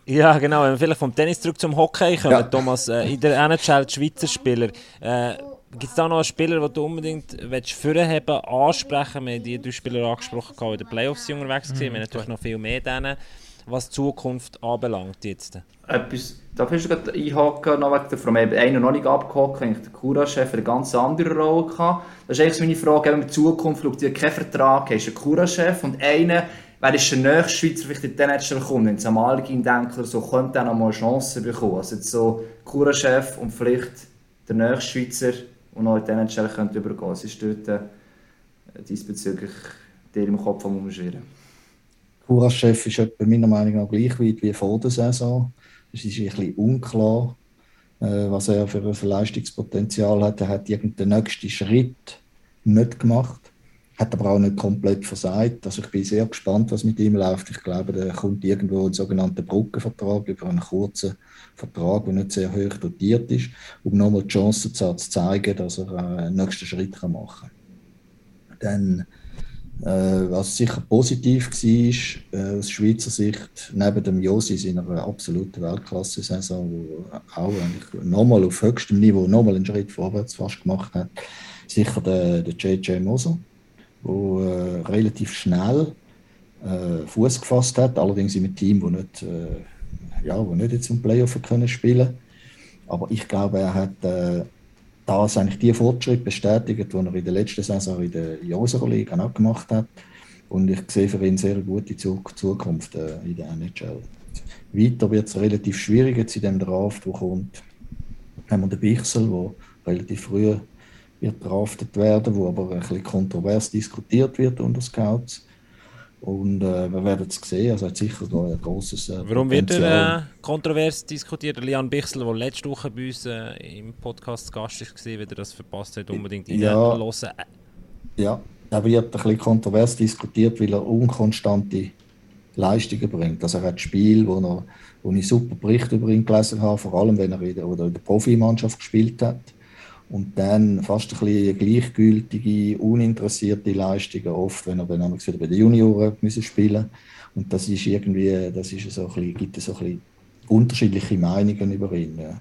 ja, genau. Wenn wir vielleicht vom Tennis zurück zum Hockey kommen, ja. Thomas, äh, in der NHL Schweizer Spieler. Äh, Gibt es da noch einen Spieler, den du unbedingt vorheben ansprechen Wir haben die drei Spieler angesprochen, die in den Playoffs unterwegs waren. Mhm. Wir haben natürlich noch viel mehr denen was die Zukunft anbelangt jetzt? Etwas, da kannst du gerade einhaken, noch wegen der einen noch nicht abgehakt, wenn ich der Cura-Chef eine ganz andere Rolle hatte. Das ist eigentlich meine Frage, wenn man in Zukunft schaut, du keinen Vertrag hast, einen Cura-Chef und einer, wer ist der nächste Schweizer, vielleicht in den NHL kommt, wenn es am Algin denkt oder so, könnte er noch mal eine Chance bekommen. Also jetzt so Cura-Chef und vielleicht der nächste Schweizer, der noch in den NHL könnte übergehen. Was ist dort äh, diesbezüglich dir im Kopf am Umschwirren? Kuraschef ist etwa meiner Meinung nach gleich weit wie vor der Saison. Es ist ein bisschen unklar, äh, was er für ein Leistungspotenzial hat. Er hat irgendeinen nächsten Schritt nicht gemacht, hat aber auch nicht komplett versagt. Also ich bin sehr gespannt, was mit ihm läuft. Ich glaube, da kommt irgendwo ein sogenannter Brückenvertrag über einen kurzen Vertrag, der nicht sehr hoch dotiert ist, um nochmal die Chance zu zeigen, dass er einen nächsten Schritt machen kann. Dann äh, was sicher positiv war, äh, aus Schweizer Sicht, neben dem Josi in einer absoluten Weltklasse-Saison, wo auch eigentlich nochmal auf höchstem Niveau nochmal einen Schritt vorwärts fast gemacht hat, sicher der, der JJ Moser, der äh, relativ schnell äh, Fuß gefasst hat, allerdings in einem Team, wo nicht, äh, ja, nicht jetzt im Playoff spielen. Aber ich glaube, er hat äh, das eigentlich die Fortschritte bestätigt, die er in der letzten Saison in der Joserer Liga auch gemacht hat. Und ich sehe für ihn sehr gute Zukunft äh, in der NHL. Weiter wird es relativ schwierig jetzt in dem Draft, der kommt. Haben wir den Bichsel, der relativ früh wird draftet werden, wo aber ein bisschen kontrovers diskutiert wird unter Scouts. Und äh, wir werden es sehen. Also hat sicher ein großes. Äh, Warum wird er äh, kontrovers diskutiert? Lian Bichsel, der letzte Woche bei uns äh, im Podcast Gast war, wie er das verpasst hat, unbedingt ja, hören. Ja, er wird ein bisschen kontrovers diskutiert, weil er unkonstante Leistungen bringt. Also er hat Spiel, wo, er, wo ich super Berichte über ihn gelesen habe, vor allem wenn er in der, oder in der Profimannschaft gespielt hat. Und dann fast ein bisschen gleichgültige, uninteressierte Leistungen, oft, wenn er dann wieder bei den Junioren müssen spielen Und das ist irgendwie, das ist so ein bisschen, gibt es so ein bisschen unterschiedliche Meinungen über ihn. Ja.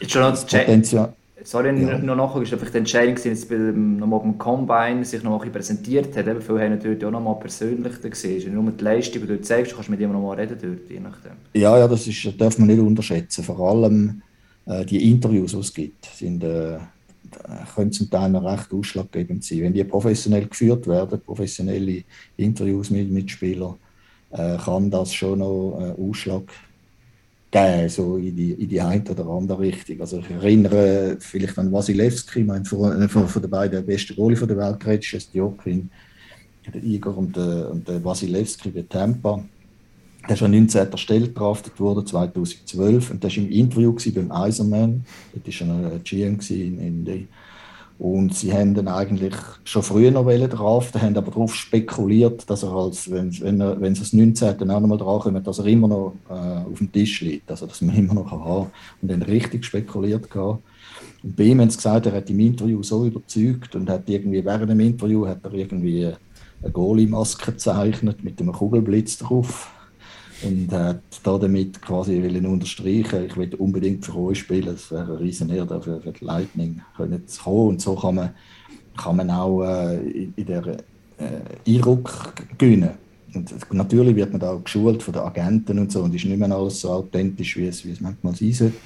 Jetzt schon noch Potenzial. Sorry, ja. noch nachher ist einfach die Entscheidung, dass jetzt nochmal beim Combine sich noch ein präsentiert hat. Eben, viele haben natürlich auch noch mal persönlich gesehen. Es ist nur die Leistung, die du zeigst, du kannst mit ihm noch mal reden dort, je nachdem. Ja, ja, das, ist, das darf man nicht unterschätzen. Vor allem äh, die Interviews, die es gibt, sind, äh, können zum Teil noch recht ausschlaggebend sein. Wenn die professionell geführt werden, professionelle Interviews mit Mitspielern, äh, kann das schon noch äh, Ausschlag geben, so in die, in die eine oder andere Richtung. Also ich erinnere vielleicht an Wasilewski, mein von, von, von den beiden besten Goalie der Welt geredet, Stjokin, der Igor und der, und der Wasilewski bei Tampa. Der ist an 19. Stelle draftet worden, 2012. Und der war im Interview beim Eiserman. Das war ein GM in, in und sie haben dann eigentlich schon früher noch draften, haben aber darauf spekuliert, dass er, als, wenn, wenn, er, wenn sie das 19. auch noch mal drankommen, dass er immer noch äh, auf dem Tisch liegt, also dass man immer noch haben Und dann richtig spekuliert gehabt. Und bei ihm haben sie gesagt, er hat im Interview so überzeugt und hat irgendwie während dem Interview hat er irgendwie eine Goalie-Maske gezeichnet mit einem Kugelblitz drauf und hat da damit quasi wollen unterstreichen, ich will unbedingt für euch spielen, es wäre ein riesen Ehre für, für die Lightning können zu kommen und so kann man, kann man auch äh, in der äh, Eindruck gewinnen. Und natürlich wird man da auch geschult von den Agenten und so und ist nicht mehr alles so authentisch, wie es, wie es manchmal sein sollte.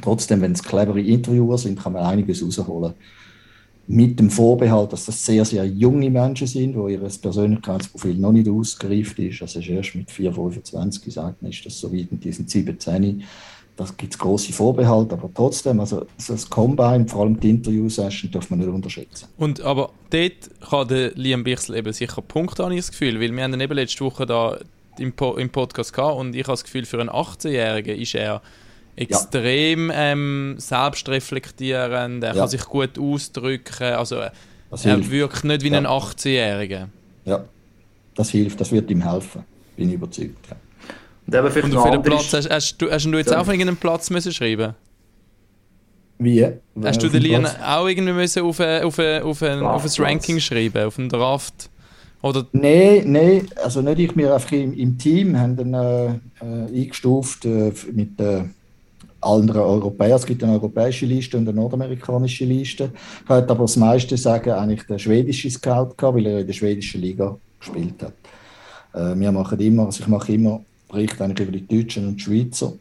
Trotzdem, wenn es clevere Interviewer sind, kann man einiges rausholen mit dem Vorbehalt, dass das sehr, sehr junge Menschen sind, wo ihr Persönlichkeitsprofil noch nicht ausgereift ist. Also erst mit 4, 25 sagt man, ist das so weit in diesen 17. Das gibt es große Vorbehalte, aber trotzdem, also das Combine, vor allem die Interview-Session, darf man nicht unterschätzen. Und aber dort kann der Liam Bichsel eben sicher Punkte, habe ich das Gefühl, weil wir haben eben letzte Woche da im, po im Podcast gehabt und ich habe das Gefühl, für einen 18-Jährigen ist er extrem ja. ähm, selbstreflektierend, er ja. kann sich gut ausdrücken, also das er hilft. wirkt nicht wie ja. ein 18-Jähriger. Ja, das hilft, das wird ihm helfen, bin ich überzeugt. Und, Und auf welchen Platz hast, hast, du, hast du jetzt auch auf irgendeinen Platz müssen schreiben Wie? Hast du den Lian auch irgendwie müssen auf, ein, auf, ein, auf, ein, auf ein Ranking schreiben, auf einen Draft? Oder? Nein, nein, also nicht ich, wir einfach im, im Team haben dann äh, äh, eingestuft äh, mit der äh, anderen Europäer. Es gibt eine europäische Liste und eine nordamerikanische Liste. Ich hatte aber das meiste sagen, eigentlich der schwedische Scout gehabt, weil er in der schwedischen Liga gespielt hat. Äh, wir machen immer, also ich mache immer Berichte eigentlich über die Deutschen und Schweizer,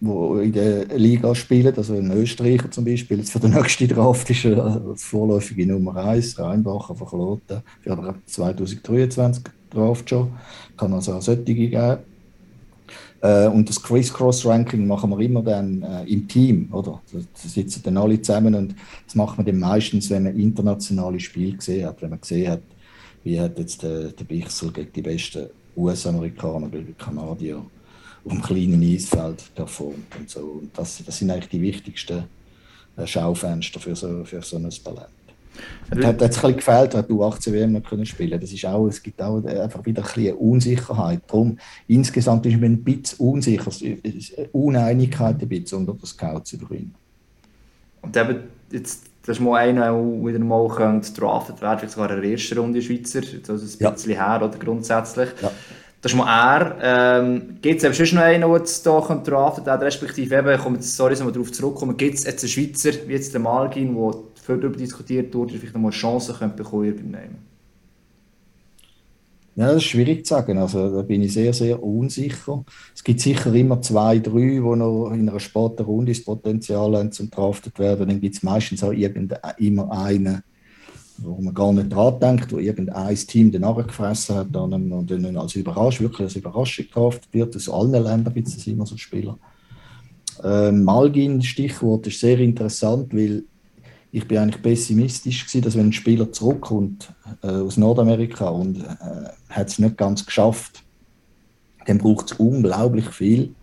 die in der Liga spielen, also in Österreicher zum Beispiel. Jetzt für den nächsten Draft ist er als vorläufige Nummer 1, Rheinbacher von Kloten, für 2023 Draft schon. Kann also auch solche geben. Äh, und das Criss-Cross-Ranking machen wir immer dann äh, im Team, oder? Da sitzen dann alle zusammen und das macht man dann meistens, wenn man internationale Spiele gesehen hat, wenn man gesehen hat, wie hat jetzt der, der Bichsel gegen die besten US-Amerikaner, gegen die Kanadier auf dem kleinen Eisfeld performt und so. Und das, das sind eigentlich die wichtigsten äh, Schaufenster für so, für so ein Talent. Es hat, es ein gefehlt, hat du 18 WM noch können spielen. Das ist auch, es gibt auch einfach wieder ein bisschen Unsicherheit. Darum, insgesamt ist man ein bisschen unsicher, Uneinigkeit ein bisschen unter den Scouts über ihn. Und eben, jetzt, das ist mal einer, der wieder mal draftet werden, vielleicht sogar in der ersten Runde Schweizer, also ein bisschen ja. her, oder grundsätzlich. Ja. Das ist mal er. Ähm, gibt es schon noch einen, der jetzt hier draftet hat, respektive eben, kommt, sorry, dass wir darauf zurückkommen, gibt es jetzt einen Schweizer, wie jetzt der Malgin, der viel darüber diskutiert wurde, vielleicht noch mal Chancen könnte bekommen irgendwann. Ja, das ist schwierig zu sagen. Also, da bin ich sehr, sehr unsicher. Es gibt sicher immer zwei, drei, die noch in einer späteren Runde das Potenzial haben, zum draftet werden. Dann gibt es meistens auch immer einen, wo man gar nicht dran denkt, wo irgendein Team danach gefressen hat und dann als Überraschung, wirklich als Überraschung draftet wird. Aus allen Ländern gibt es immer so Spieler. Ähm, Malgin, Stichwort, ist sehr interessant, weil ich bin eigentlich pessimistisch gewesen, dass wenn ein Spieler zurückkommt äh, aus Nordamerika und äh, hat es nicht ganz geschafft, dann braucht es unglaublich viel,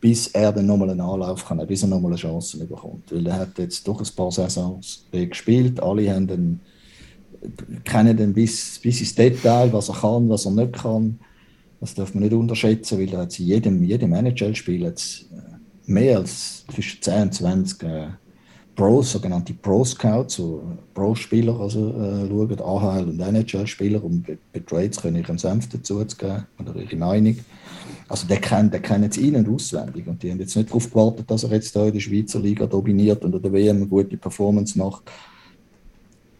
bis er dann nochmal einen Anlauf kann, bis er nochmal eine Chance bekommt. Weil er hat jetzt doch ein paar Saisons gespielt, alle haben den, kennen den bis, bis ins Detail, was er kann, was er nicht kann. Das darf man nicht unterschätzen, weil er hat in jedem, jedem NHL-Spiel mehr als zwischen 10 und 20 äh, Pros, sogenannte Pro-Scouts, so Pro-Spieler also, äh, schauen, AHL und NHL-Spieler, um bei Trades können ihren Senf dazu zu geben oder ihre Meinung. Also der kennt, der kennt es in- auswendig und die haben jetzt nicht darauf gewartet, dass er jetzt da in der Schweizer Liga dominiert und an der WM eine gute Performance macht.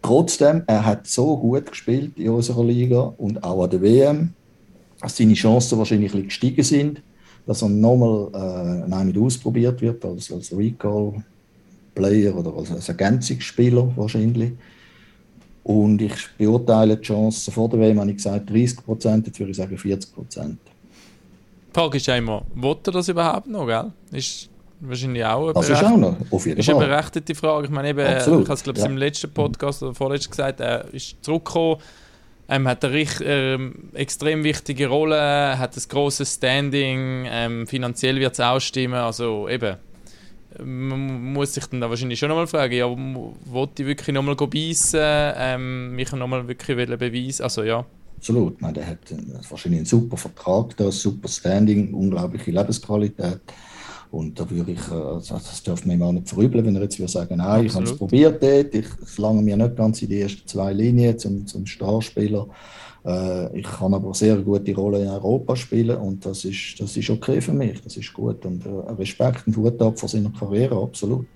Trotzdem, er hat so gut gespielt in unserer Liga und auch an der WM, dass seine Chancen wahrscheinlich gestiegen sind, dass er nochmal äh, ausprobiert wird als, als Recall Player oder als Ergänzungsspieler wahrscheinlich. Und ich beurteile die Chancen vor der WM, habe ich gesagt 30 Prozent, jetzt würde ich sagen 40 Prozent. Die Frage ist einmal, will er das überhaupt noch, gell? Ist wahrscheinlich auch eine, Das ist auch noch, auf jeden ist eine berechtigte Frage. Ich meine, eben, Absolut, ich habe es glaube ich ja. im letzten Podcast oder vorletzten gesagt, er ist zurückgekommen, ähm, hat eine ähm, extrem wichtige Rolle, hat ein grosses Standing, ähm, finanziell wird es auch stimmen, also eben, man muss sich dann da wahrscheinlich schon nochmal fragen, ja, wollte ich wirklich nochmal beißen, ähm, mich nochmal wirklich beweisen, also ja. Absolut. Meine, der hat wahrscheinlich einen super Vertrag, da, super Standing, unglaubliche Lebensqualität. Und da würde ich, äh, also das darf man ihm auch nicht verübeln, wenn er jetzt würde sagen, nein, ich habe es probiert dort, ich lange mir nicht ganz in die ersten zwei Linien zum, zum Starspieler. Äh, ich kann aber sehr gute Rolle in Europa spielen und das ist, das ist okay für mich, das ist gut. Und äh, Respekt und Hut ab vor seiner Karriere, absolut.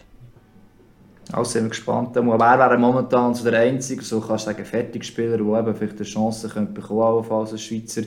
Auch sind wir gespannt. Wer wäre momentan so der einzige, so kannst du sagen, Fertigspieler, der vielleicht eine Chance könnte bekommen, allenfalls als Schweizer,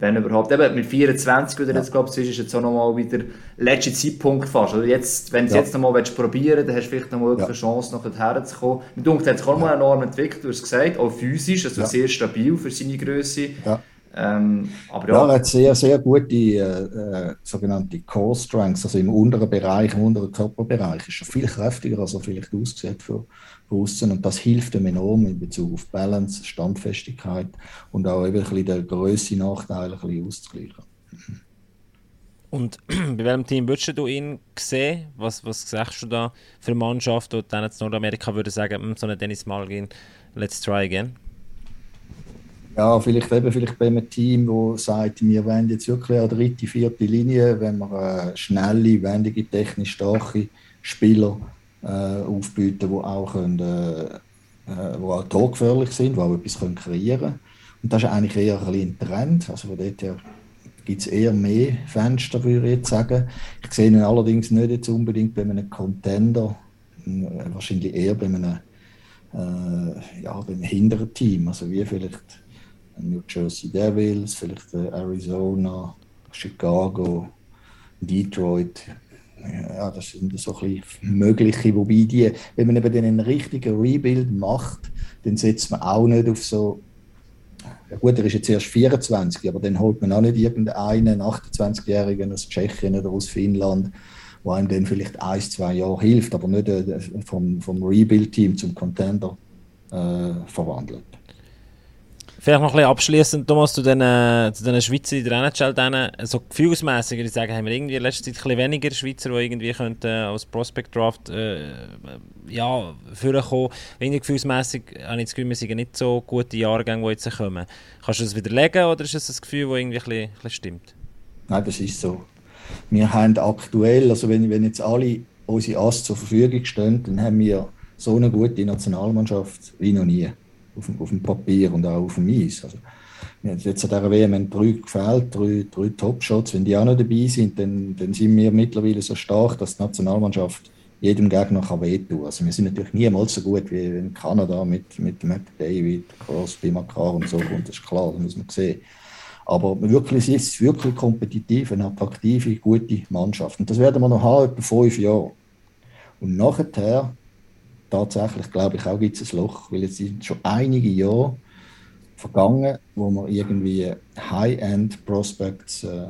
wenn überhaupt. Eben mit 24, wie du jetzt glaubst, ist jetzt auch nochmal wieder der letzte Zeitpunkt fast. Oder jetzt, wenn du es Ja. jetzt nochmal probieren willst, dann hast du vielleicht nochmal Ja. eine Chance, noch dorthin zu kommen. Mit Dunkel hat sich auch mal enorm entwickelt, du hast es gesagt, auch physisch, also Ja. sehr stabil für seine Größe. Ja. Ähm, aber Ja, ja, er hat sehr, sehr gute äh, äh, sogenannte Core Strengths, also im unteren Bereich, im unteren Körperbereich ist er viel kräftiger, als er vielleicht aussieht für, außen. Und das hilft ihm enorm in Bezug auf Balance, Standfestigkeit und auch eben ein bisschen den ein bisschen auszugleichen. Und bei welchem Team würdest du ihn sehen? Was, was sagst du da für eine Mannschaft, die dann jetzt Nordamerika würde sagen, "Hm, so eine Dennis Malgin, let's try again? Ja, vielleicht eben vielleicht bei einem Team, das sagt, wir wollen jetzt wirklich eine dritte, vierte Linie, wenn wir äh, schnelle, wendige, technisch starke Spieler äh, aufbieten, die auch, können, äh, wo auch torgefährlich sind, die auch etwas können kreieren können. Und das ist eigentlich eher ein, ein Trend. Also von dort her gibt es eher mehr Fenster, würde ich jetzt sagen. Ich sehe ihn allerdings nicht jetzt unbedingt bei einem Contender, äh, wahrscheinlich eher bei einem, äh, ja, bei einem hinteren Team, also wie vielleicht New Jersey Devils, vielleicht äh, Arizona, Chicago, Detroit. Ja, das sind so ein bisschen mögliche, wobei die, wenn man eben einen richtigen Rebuild macht, dann setzt man auch nicht auf so, ja gut, er ist jetzt erst 24, aber dann holt man auch nicht irgendeinen 28-Jährigen aus Tschechien oder aus Finnland, wo einem dann vielleicht ein, zwei Jahre hilft, aber nicht äh, vom, vom Rebuild-Team zum Contender äh, verwandelt. Vielleicht noch ein bisschen abschließend, Thomas, zu den, äh, zu den Schweizer in der NHL. Denen, so gefühlsmässig, würde ich sagen, haben wir irgendwie in letzter Zeit ein bisschen weniger Schweizer, die irgendwie könnten, äh, als Prospect Draft äh, ja, vorkommen. Irgendwie gefühlsmässig habe ich das Gefühl, wir sind nicht so gute Jahrgänge, die jetzt kommen. Kannst du das widerlegen oder ist das ein Gefühl, das irgendwie ein bisschen, ein bisschen stimmt? Nein, das ist so. Wir haben aktuell, also wenn, wenn jetzt alle unsere Ass zur Verfügung stehen, dann haben wir so eine gute Nationalmannschaft wie noch nie. Auf dem, auf dem Papier und auch auf dem Eis. Also, jetzt an dieser WM haben drei gefehlt, drei, drei Top-Shots. Wenn die auch noch dabei sind, dann, dann sind wir mittlerweile so stark, dass die Nationalmannschaft jedem Gegner kann wehtun. Also wir sind natürlich niemals so gut wie in Kanada mit, mit McDavid, Crosby, Makar und so. Und das ist klar, das muss man sehen. Aber wirklich, es ist wirklich kompetitiv, eine attraktive, gute Mannschaft. Und das werden wir noch haben, etwa fünf Jahre. Und nachher, tatsächlich, glaube ich, auch gibt es ein Loch, weil jetzt sind schon einige Jahre vergangen, wo wir irgendwie High-End-Prospects äh, äh,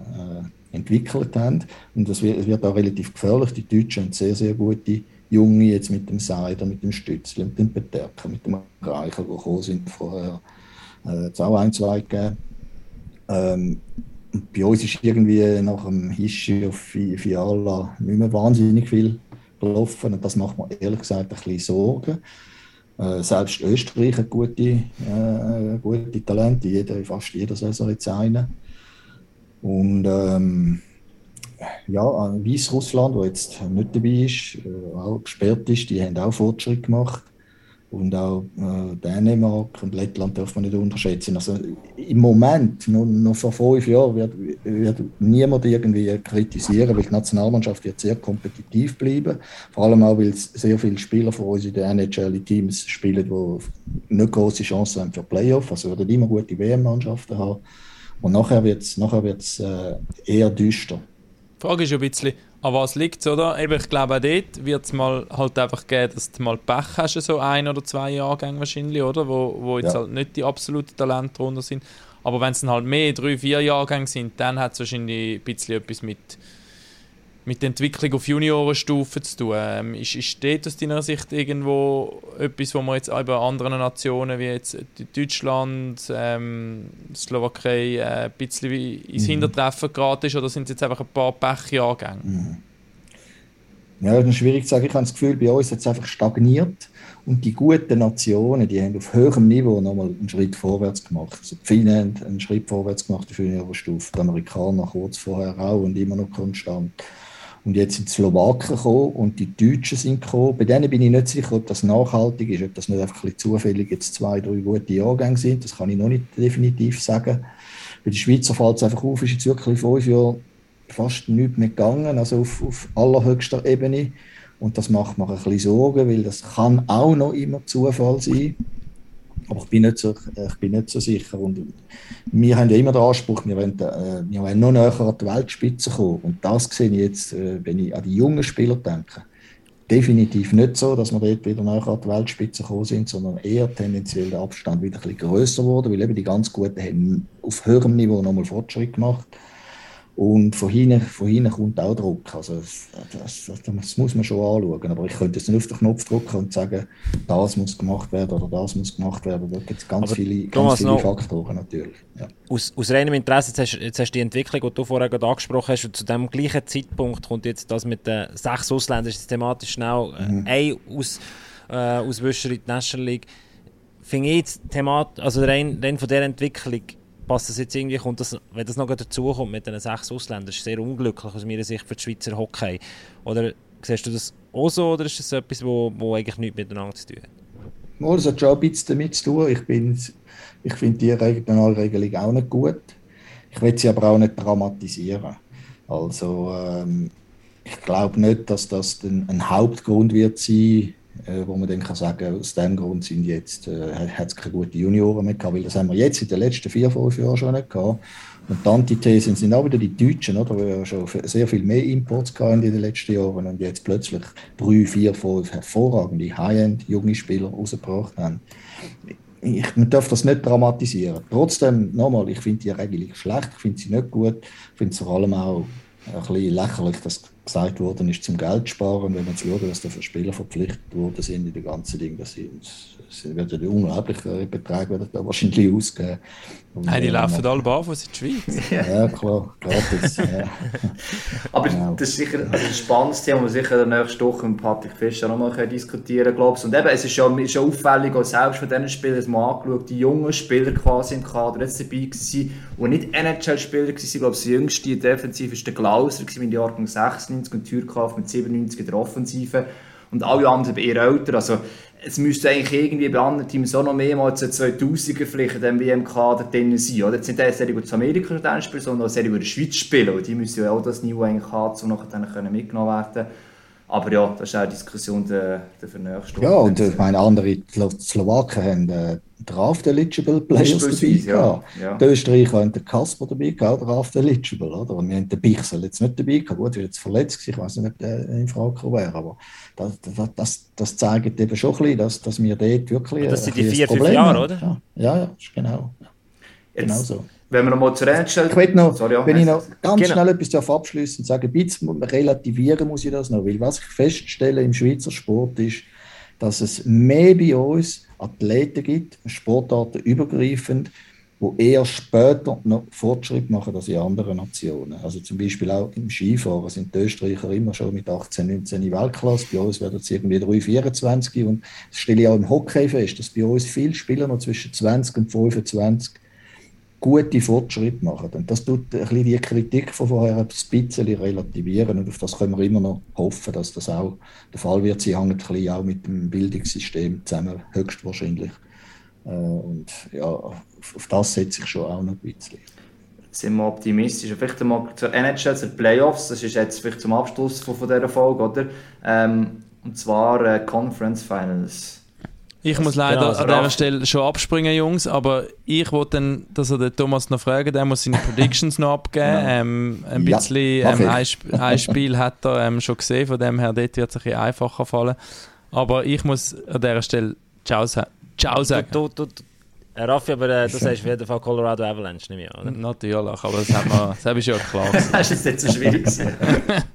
entwickelt haben. Und das wird, es wird auch relativ gefährlich. Die Deutschen haben sehr, sehr gute Junge jetzt mit dem Seider, mit dem Stützle, mit dem Peterka, mit dem Reichel, die gekommen sind vorher. Äh, auch ein, zwei gegeben. Ähm, bei uns ist irgendwie nach dem Hischi auf Fi- Fiala nicht mehr wahnsinnig viel gelaufen. Und das macht mir ehrlich gesagt ein bisschen Sorgen. Äh, selbst Österreich hat gute, äh, gute Talente, jeder, fast jeder Saison jetzt einen. Und ähm, ja, Weißrussland, wo jetzt nicht dabei ist, äh, auch gesperrt ist, die haben auch Fortschritt gemacht. Und auch äh, Dänemark und Lettland darf man nicht unterschätzen. Also im Moment, noch, noch vor fünf Jahren, wird, wird niemand irgendwie kritisieren, weil die Nationalmannschaft wird sehr kompetitiv bleiben. Vor allem auch, weil sehr viele Spieler von uns in den NHL-Teams spielen, die nicht große Chancen haben für Playoff. Also werden immer gute WM-Mannschaften haben. Und nachher wird es nachher wird's, äh, eher düster. Die Frage ist ein bisschen, an was liegt es, oder? Eben, ich glaube, auch dort wird es mal halt einfach geben, dass du mal Pech hast, so ein oder zwei Jahrgänge wahrscheinlich, oder? Wo, wo jetzt ja. halt nicht die absoluten Talente drunter sind. Aber wenn es dann halt mehr, drei, vier Jahrgänge sind, dann hat es wahrscheinlich ein bisschen etwas mit, mit der Entwicklung auf Juniorenstufe zu tun. Ähm, ist, ist das aus deiner Sicht irgendwo etwas, wo man jetzt bei anderen Nationen wie jetzt Deutschland, ähm, Slowakei äh, ein bisschen ins mhm. Hintertreffen geraten ist oder sind es jetzt einfach ein paar Pechjahrgänge? Mhm. Ja, das ist schwierig zu sagen. Ich habe das Gefühl, bei uns hat es einfach stagniert und die guten Nationen, die haben auf höherem Niveau nochmal einen Schritt vorwärts gemacht. Also die Finnen haben einen Schritt vorwärts gemacht auf Juniorenstufe, die Amerikaner kurz vorher auch und immer noch konstant. Und jetzt sind die Slowaken gekommen und die Deutschen sind gekommen. Bei denen bin ich nicht sicher, ob das nachhaltig ist, ob das nicht einfach ein zufällig jetzt zwei, drei gute Jahrgänge sind. Das kann ich noch nicht definitiv sagen. Bei den Schweizer fällt es einfach auf, ist jetzt wirklich fünf Jahre fast nichts mehr gegangen, also auf, auf allerhöchster Ebene. Und das macht mir ein bisschen Sorgen, weil das kann auch noch immer Zufall sein. Aber ich bin nicht so, ich bin nicht so sicher. Und wir haben ja immer den Anspruch, wir wollen, äh, wir wollen noch näher an die Weltspitze kommen. Und das sehe ich jetzt, äh, wenn ich an die jungen Spieler denke, definitiv nicht so, dass wir dort wieder näher an die Weltspitze gekommen sind, sondern eher tendenziell der Abstand wieder ein bisschen grösser wurde, weil eben die ganz Guten haben auf höherem Niveau nochmal Fortschritt gemacht haben. Und von hinten, von hinten kommt auch Druck. Also das, das, das, muss man schon anschauen. Aber ich könnte jetzt nicht auf den Knopf drücken und sagen, das muss gemacht werden oder das muss gemacht werden. Da gibt es ganz Aber viele, ganz viele Faktoren natürlich. Ja. Aus, aus reinem Interesse, jetzt hast, jetzt hast du die Entwicklung, die du vorher gerade angesprochen hast, und zu dem gleichen Zeitpunkt kommt jetzt das mit den sechs Ausländern thematisch schnell äh, mhm. ein aus, äh, Auswischer in die National League. Finde ich jetzt Themat, also rein, rein von dieser Entwicklung passt das jetzt irgendwie, kommt das, wenn das noch dazu kommt mit den sechs Ausländern, ist sehr unglücklich aus meiner Sicht für die Schweizer Hockey. Oder siehst du das auch so oder ist das etwas, wo, wo eigentlich nichts miteinander zu tun hat? Oh, das hat schon ein bisschen damit zu tun. Ich, ich finde die Regionalregelung auch nicht gut. Ich will sie aber auch nicht dramatisieren. Also ähm, ich glaube nicht, dass das ein, ein Hauptgrund wird sein, äh, wo man dann kann sagen, aus dem Grund sind jetzt, äh, hat es keine guten Junioren mehr gehabt, weil das haben wir jetzt in den letzten vier, fünf Jahren schon nicht gehabt. Und die Antithesen sind auch wieder die Deutschen, oder, die ja schon sehr viel mehr Imports hatten in den letzten Jahren und jetzt plötzlich drei, vier, fünf hervorragende High-End junge Spieler rausgebracht haben. Ich, man darf das nicht dramatisieren. Trotzdem, nochmal, ich finde die Regelung schlecht, ich finde sie nicht gut, ich finde es vor allem auch ein bisschen lächerlich, dass gesagt worden ist, zum Geld sparen. Wenn man schaut, was da für Spieler verpflichtet worden sind in den ganzen Dingen, das, sind, das werden unglaubliche Beträge werden da wahrscheinlich ausgeben. Und Nein, die äh, laufen alle barfuß in die Schweiz. ja, klar, gratis. ja. Aber genau. das ist sicher also ein spannendes Thema, das wir sicher nächste Woche mit Patrick Fischer noch mal diskutieren können. Und eben, es ist schon, schon auffällig, auch selbst von diesen Spielern, mal angeschaut, die jungen Spieler quasi im Kader jetzt dabei waren und nicht NHL-Spieler waren. Ich glaube, das jüngste defensiv war der Glauser, im Jahrgang 96 und Türkauf mit 97 in der Offensive. Und alle anderen eher älter. Also, es müsste eigentlich irgendwie bei anderen Teams auch noch mehrmals 2000er vielleicht in diesem WM-Kader drin sein. Oder? Jetzt nicht sehr gut zu Amerika spielen, sondern auch sehr gut in der Schweiz spielen. Und die müssen ja auch das Niveau eigentlich haben, um nachher dann mitgenommen werden können. Aber ja, das ist auch eine Diskussion der, der für nächste Ja, und ich meine, andere Slowaken haben äh, Draft-Eligible Players dabei ja. ja. Die Österreicher haben den Kasper dabei gehabt, Draft-Eligible, oder? Und wir haben den Bichsel jetzt nicht dabei gehabt. Gut, er ist jetzt verletzt ich weiß nicht, ob der in Frage gekommen wäre, aber das, das, das, das, zeigt eben schon ein bisschen, dass, dass wir dort wirklich Das sind die vier, fünf Jahre, oder? Ja, ja, ja genau. Genau so. Wenn wir noch mal zur Rennstelle... Ich will noch, Sorry, wenn ich noch ganz genau. schnell etwas abschließen und sagen, ein bisschen relativieren muss ich das noch, weil was ich feststelle im Schweizer Sport ist, dass es mehr bei uns Athleten gibt, Sportarten übergreifend, wo eher später noch Fortschritt machen als in anderen Nationen. Also zum Beispiel auch im Skifahren sind die Österreicher immer schon mit 18, 19 in Weltklasse. Bei uns werden es irgendwie 3, 24. Und das stelle ich auch im Hockey fest, dass bei uns viele Spieler noch zwischen 20 und 25 gute Fortschritte machen. Und das tut ein bisschen die Kritik von vorher ein bisschen relativieren. Und auf das können wir immer noch hoffen, dass das auch der Fall wird. Sie hängen ein bisschen auch mit dem Bildungssystem zusammen, höchstwahrscheinlich. Äh, und ja, auf das setze ich schon auch noch ein bisschen. Sind wir optimistisch? Vielleicht mal zur NHL, zur Playoffs, das ist jetzt vielleicht zum Abschluss von, dieser Folge, oder? Ähm, und zwar äh, Conference Finals. Ich muss leider genau, also an dieser Stelle schon abspringen, Jungs, aber ich wollte dann, dass er den Thomas noch fragen, der muss seine Predictions noch abgeben. Ähm, ein Ja, bisschen, ähm, ein, Sp ein Spiel hat er ähm, schon gesehen, von dem her dort wird es ein bisschen einfacher fallen. Aber ich muss an dieser Stelle Ciao, sa Ciao sagen. Du, du, du, Raffi, aber äh, du sagst auf jeden Fall Colorado Avalanche, nehme ich an, oder? Natürlich, aber das, hat man, das habe ich schon klar gesagt. Das ist jetzt nicht so schwierig.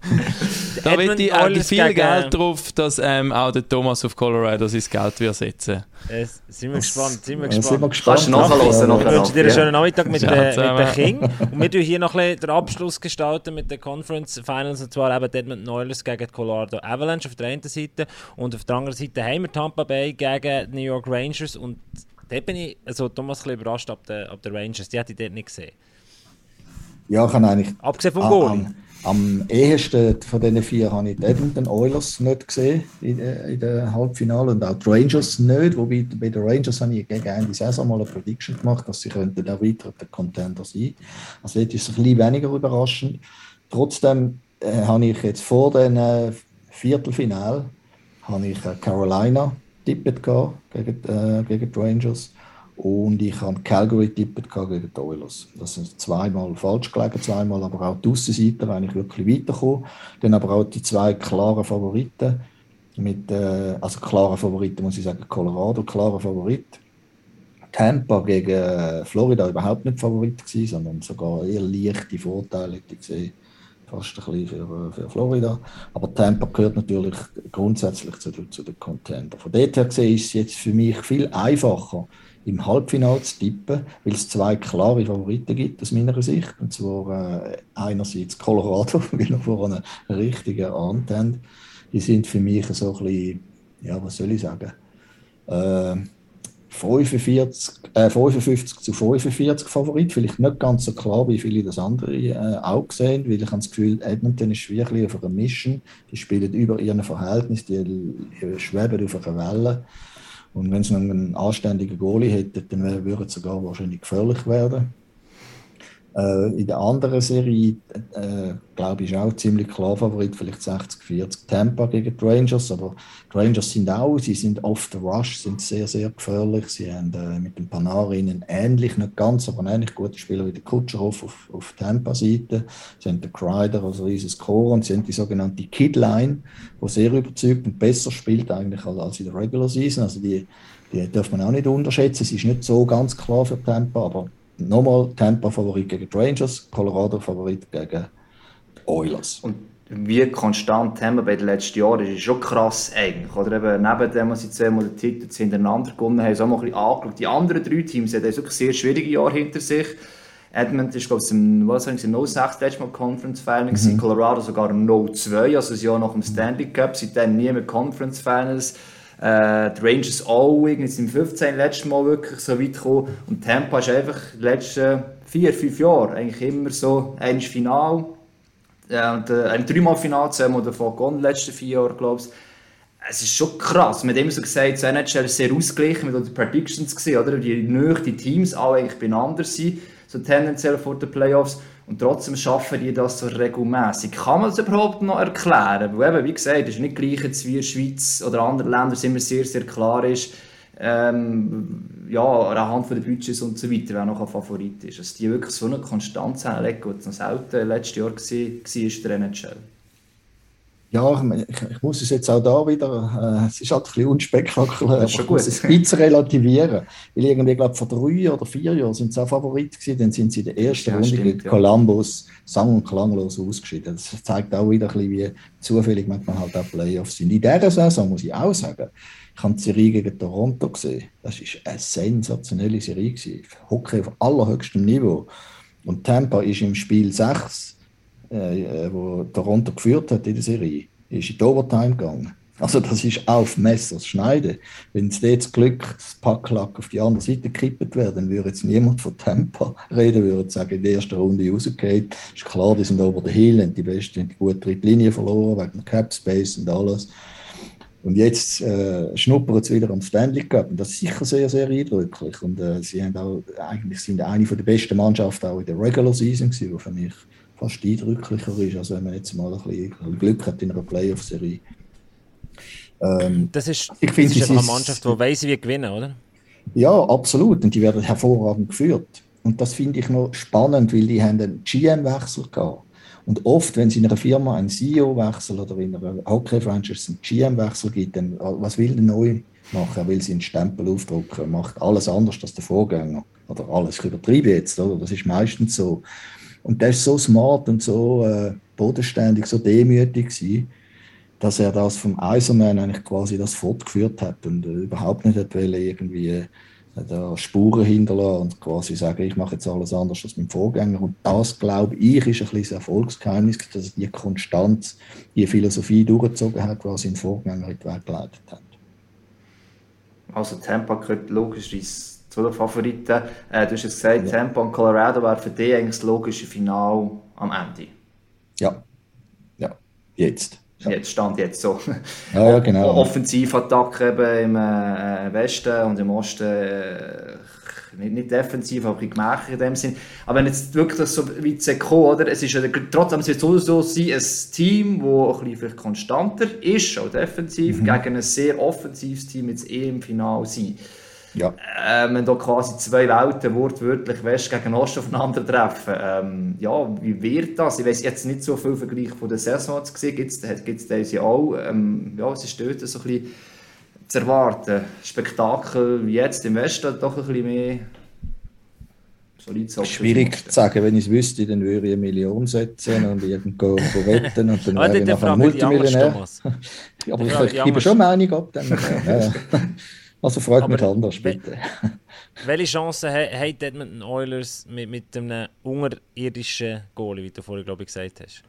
Da wette ich auch Oilers viel gegen- Geld drauf, dass ähm, auch der Thomas auf Colorado sein Geld wird setzen Äh, sind wir gespannt, sind wir Ja, sind wir gespannt. Kannst du nachhören, Ja. Ich wünsche dir einen Ja. schönen Nachmittag mit, Ja, der, mit der King. Und wir tun hier noch ein bisschen den Abschluss gestalten mit den Conference Finals. Und zwar eben Edmonton Oilers gegen die Colorado Avalanche auf der einen Seite. Und auf der anderen Seite haben wir Tampa Bay gegen die New York Rangers. Und dort bin ich, also Thomas, ein bisschen überrascht ab den, ab den Rangers. Die hätte ich dort nicht gesehen. Ja, ich habe eigentlich Abgesehen vom Goal. am, am ehesten von diesen vier habe ich die Edmonton Oilers nicht gesehen in, in der Halbfinale und auch die Rangers nicht. Wobei bei den Rangers habe ich gegen Ende Saison mal eine Prediction gemacht, dass sie könnten erweiterte Contender sein. Also jetzt ist ein bisschen weniger überraschend. Trotzdem äh, habe ich jetzt vor dem äh, Viertelfinal habe ich äh, Carolina tippet gegen, äh, gegen die Rangers und ich habe Calgary tippet gegen die Oilers. Das ist zweimal falsch gelegen, zweimal aber auch die Aussenseiter eigentlich wirklich weitergekommen. Dann aber auch die zwei klaren Favoriten mit, äh, also klare Favoriten muss ich sagen, Colorado, klarer Favorit. Tampa gegen äh, Florida überhaupt nicht Favorit gewesen, sondern sogar eher leichte Vorteile gesehen. Fast ein bisschen für, für Florida. Aber Tampa gehört natürlich grundsätzlich zu, zu den Contender. Von dort her gesehen ist es jetzt für mich viel einfacher, im Halbfinale zu tippen, weil es zwei klare Favoriten gibt aus meiner Sicht. Und zwar äh, einerseits Colorado, weil wir vorhin einen richtigen Ahnt haben. Die sind für mich so ein bisschen, ja, was soll ich sagen, äh, 45, äh, 55 zu 45 Favorit. Vielleicht nicht ganz so klar, wie viele das andere äh, auch sehen, weil ich habe das Gefühl, Edmonton ist wirklich auf einer Mission. Die spielen über ihren Verhältnis, die schweben auf einer Welle. Und wenn sie einen anständigen Goalie hätten, dann würden sie sogar wahrscheinlich gefährlich werden. Äh, in der anderen Serie, äh, glaube ich, ist auch ziemlich klar Favorit, vielleicht 60-40 Tampa gegen die Rangers. Aber die Rangers sind auch, sie sind off the rush, sind sehr, sehr gefährlich. Sie haben äh, mit dem Panarin ähnlich, nicht ganz, aber einen ähnlich guten Spieler wie der Kutscherow auf, auf Tampa-Seite. Sie haben den Kreider als riesen Scorer und sie haben die sogenannte Kid-Line, die sehr überzeugt und besser spielt eigentlich als, als in der Regular Season. Also die, die darf man auch nicht unterschätzen. Es ist nicht so ganz klar für Tampa, aber nochmal Tampa Favorit gegen die Rangers, Colorado Favorit gegen die Oilers. Und wie konstant haben wir bei den letzten Jahren, das ist schon krass eigentlich. Oder eben neben dem, was sie zweimal den Titel hintereinander gewonnen haben, so mal ein bisschen angeschaut. Die anderen drei Teams haben wirklich sehr schwierige Jahre hinter sich. Edmonton ist, glaube ich, im, was sagen sie, 06 letztes Mal Conference Finals, mhm. Colorado sogar 02, also das Jahr nach dem Stanley Cup, seitdem nie mehr Conference Finals. Äh, die Rangers auch irgendwie sind im 15 letztes Mal wirklich so weit gekommen. Und Tampa ist einfach die letzten vier, fünf Jahre eigentlich immer so ein Final. Ja, und, äh, dreimal Final zusammen oder in den letzten vier Jahren, glaube ich. Es ist schon krass. Man hat immer so gesagt, so NHL ist sehr ausgeglichen, mit den Predictions gesehen, oder? Die Nöch, die Teams alle eigentlich beieinander sind, so tendenziell vor den Playoffs. Und trotzdem schaffen die das so regelmäßig. Kann man das überhaupt noch erklären? Weil eben, wie gesagt, es ist nicht gleich jetzt wie in der Schweiz oder anderen Ländern, es immer sehr, sehr klar ist, ähm, ja, anhand den Budgets und so weiter, wer noch ein Favorit ist. Dass die wirklich so eine Konstanz hinlegen, die noch selten letztes Jahr war, war der NHL. Ja, ich, ich, muss es jetzt auch da wieder, äh, es ist halt ein bisschen unspektakulär, aber ich muss es ein bisschen relativieren. Weil irgendwie, glaube vor drei oder vier Jahren sind sie auch Favorit gewesen, dann sind sie in der ersten Ja, Runde stimmt, gegen ja. Columbus sang- und klanglos ausgeschieden. Das zeigt auch wieder ein bisschen, wie zufällig manchmal halt auch Playoffs sind. In dieser Saison muss ich auch sagen, ich habe die Serie gegen Toronto gesehen. Das war eine sensationelle Serie. Gewesen. Hockey auf allerhöchstem Niveau. Und Tampa ist im Spiel 6 äh, äh, wo Toronto geführt hat in der Serie, ist in die Overtime gegangen. Also das ist auf Messers Schneide. Wenn es jetzt Glück das Packlack auf die andere Seite gekippt wäre, dann würde jetzt niemand von Tempo reden, würde sagen, in der ersten Runde rausgeht. Ist klar, die sind over the hill und die Besten haben die gute dritte Linie verloren, wegen Cap Space und alles. Und jetzt äh, schnuppern sie wieder am Stanley Cup. Und das ist sicher sehr, sehr eindrücklich. Und äh, sie haben auch, eigentlich sind eine der besten Mannschaften auch in der Regular Season gewesen, die für mich fast eindrücklicher ist, als wenn man jetzt mal ein bisschen Glück hat in einer Playoff-Serie. Ähm, das ist, ich das ist eine Mannschaft, die weiss, wie gewinnen, oder? Ja, absolut. Und die werden hervorragend geführt. Und das finde ich noch spannend, weil die haben einen GM-Wechsel gehabt. Und oft, wenn es in einer Firma einen CEO-Wechsel oder in einer Hockey-Franchise einen GM-Wechsel gibt, dann was will der neu machen? Er will seinen Stempel aufdrucken, macht alles anders als der Vorgänger. Oder alles, ich übertreibe jetzt, oder? das ist meistens so. Und der ist so smart und so äh, bodenständig, so demütig gewesen, dass er das vom Eiserman eigentlich quasi das fortgeführt hat und äh, überhaupt nicht hat irgendwie äh, da Spuren hinterlassen und quasi sagen, ich mache jetzt alles anders als mein Vorgänger. Und das, glaube ich, ist ein bisschen das Erfolgsgeheimnis, dass die Konstanz, die Philosophie durchgezogen hat, was sein Vorgänger in die Welt geleitet hat. Also Tampa gehört logischerweise zu den Favoriten. Äh, du hast jetzt gesagt, ja. Tampa und Colorado wäre für dich eigentlich das logische Final am Ende. Ja, ja, jetzt. Jetzt stand jetzt so. Ja, ja genau. Offensivattacke eben im äh, Westen und im Osten äh, nicht, nicht defensiv, aber gemächlich in dem Sinn. Aber wenn jetzt wirklich das so zu kommen, oder? Es ist ja trotzdem es wird so sein, ein Team, das ein bisschen konstanter ist, auch defensiv, mhm. gegen ein sehr offensives Team jetzt eh im Finale sein. Ja. Äh, wenn da quasi zwei Welten wortwörtlich West gegen Ost aufeinandertreffen. Ähm, ja, wie wird das? Ich weiß jetzt nicht so viel Vergleich von der Saison gesehen, gibt es diese auch. Ähm, ja, es ist dort so ein bisschen zu erwarten. Spektakel wie jetzt im Westen doch ein bisschen mehr solid Schwierig zu sagen, wenn ich es wüsste, dann würde ich eine Million setzen und irgendwo wetten und dann wäre ich nachher Multimillionär. Aber ich, gebe schon Meinung ab. Dann, ja. Also fragt mich anders, bitte. welche Chancen hat Edmonton Oilers mit, mit einem unterirdischen Goalie, wie du vorhin, glaube ich, gesagt hast?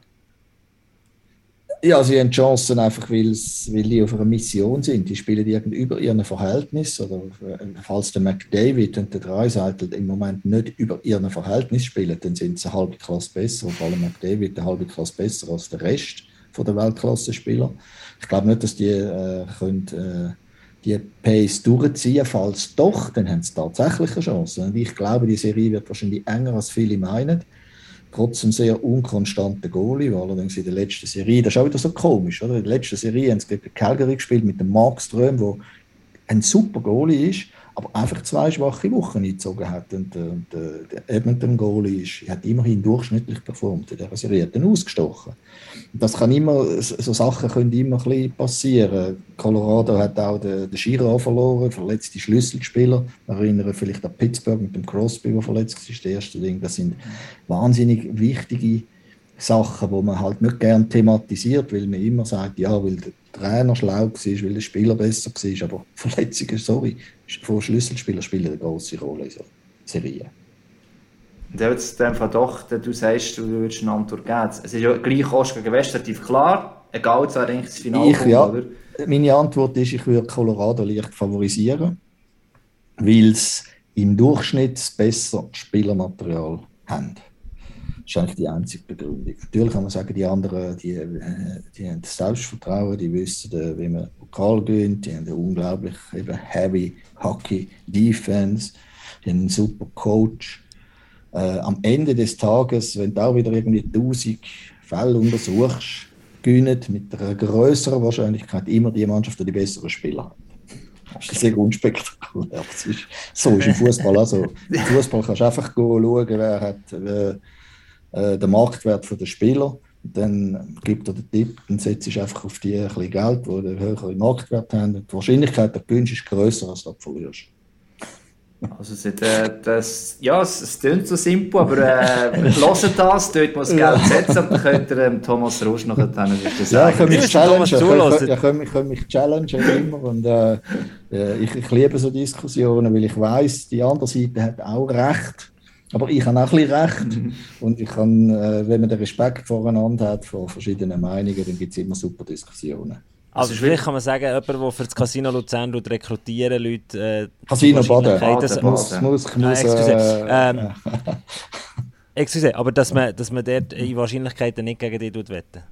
Ja, sie haben Chancen einfach, weil die auf einer Mission sind. Die spielen über ihren Verhältnis. Oder äh, falls der McDavid und der Dreiseitel im Moment nicht über ihren Verhältnis spielen, dann sind sie eine halbe Klasse besser. Vor allem McDavid eine halbe Klasse besser als der Rest der Weltklasse-Spieler. Ich glaube nicht, dass die äh, können, äh, die Pace durchziehen. Falls doch, dann haben sie tatsächlich eine Chance. Und ich glaube, die Serie wird wahrscheinlich enger, als viele meinen. Trotzdem sehr unkonstanter Goalie, weil allerdings in der letzten Serie, das ist auch wieder so komisch, oder? In der letzten Serie haben sie gegen Calgary gespielt mit dem Markström, der ein super Goalie ist, aber einfach zwei schwache Wochen eingezogen hat. Und, äh, und äh, der Edmonton Goalie ist, hat immerhin durchschnittlich performt in dieser hat ausgestochen. Das kann immer, so Sachen können immer ein bisschen passieren. Colorado hat auch den, den Girard verloren, verletzte Schlüsselspieler. Erinnere vielleicht an Pittsburgh mit dem Crosby, der verletzt ist, das erste Ding. Das sind wahnsinnig wichtige Sachen, die man halt nicht gern thematisiert, weil man immer sagt, ja, weil der Trainer schlau war, weil der Spieler besser war, aber Verletzungen, sorry, von Schlüsselspielern spielen eine große Rolle in so Serien. Und jetzt dem doch, du sagst, du würdest eine Antwort geben. Es ist ja gleich Ost gegen West relativ klar, egal, es wäre eigentlich das Finale. Ich, ja. Oder? Meine Antwort ist, ich würde Colorado leicht favorisieren, weil es im Durchschnitt besser Spielermaterial haben. Das ist eigentlich die einzige Begründung. Natürlich kann man sagen, die anderen, die, äh, die haben das Selbstvertrauen, die wissen, äh, wie man Pokal gewinnt, die haben eine unglaublich eben heavy Hockey Defense, die haben einen super Coach. Äh, am Ende des Tages, wenn du auch wieder irgendwie 1000 Fälle untersuchst, gewinnt mit einer größeren Wahrscheinlichkeit immer die Mannschaft, die die besseren Spieler hat. Das ist sehr unspektakulär. Ist, so ist im Fußball. Also, Im Fußball kannst du einfach schauen, wer hat. Wer, äh, den Marktwert der Spieler. Dann gibt er den Tipp, dann setzt du einfach auf die ein bisschen Geld, die einen höheren Marktwert haben. die Wahrscheinlichkeit, dass du gewinnst, ist grösser, als dass du verlierst. Also das, das, ja, es, es klingt so simpel, aber äh, hört das, dort muss Geld setzen und dann könnt ihr ähm, Thomas Rosch noch dann sagen. Ja, ich kann mich challengen, ich, ich, kann, ich kann mich challengen immer und äh, äh, ich, ich liebe so Diskussionen, weil ich weiß, die andere Seite hat auch recht aber ich habe auch ein bisschen recht. Mhm. Und ich kann, äh, wenn man den Respekt voreinander hat, vor verschiedenen Meinungen, dann gibt es immer super Diskussionen. Also ist vielleicht kann man sagen, jemand, der für das Casino Luzern rekrutieren Leute... Äh, Casino die Baden. Ich muss, ich muss, Ah, muss, excuse. äh, Ähm, Excuse, aber dass man, dass man dort in Wahrscheinlichkeiten nicht gegen dich tut wetten.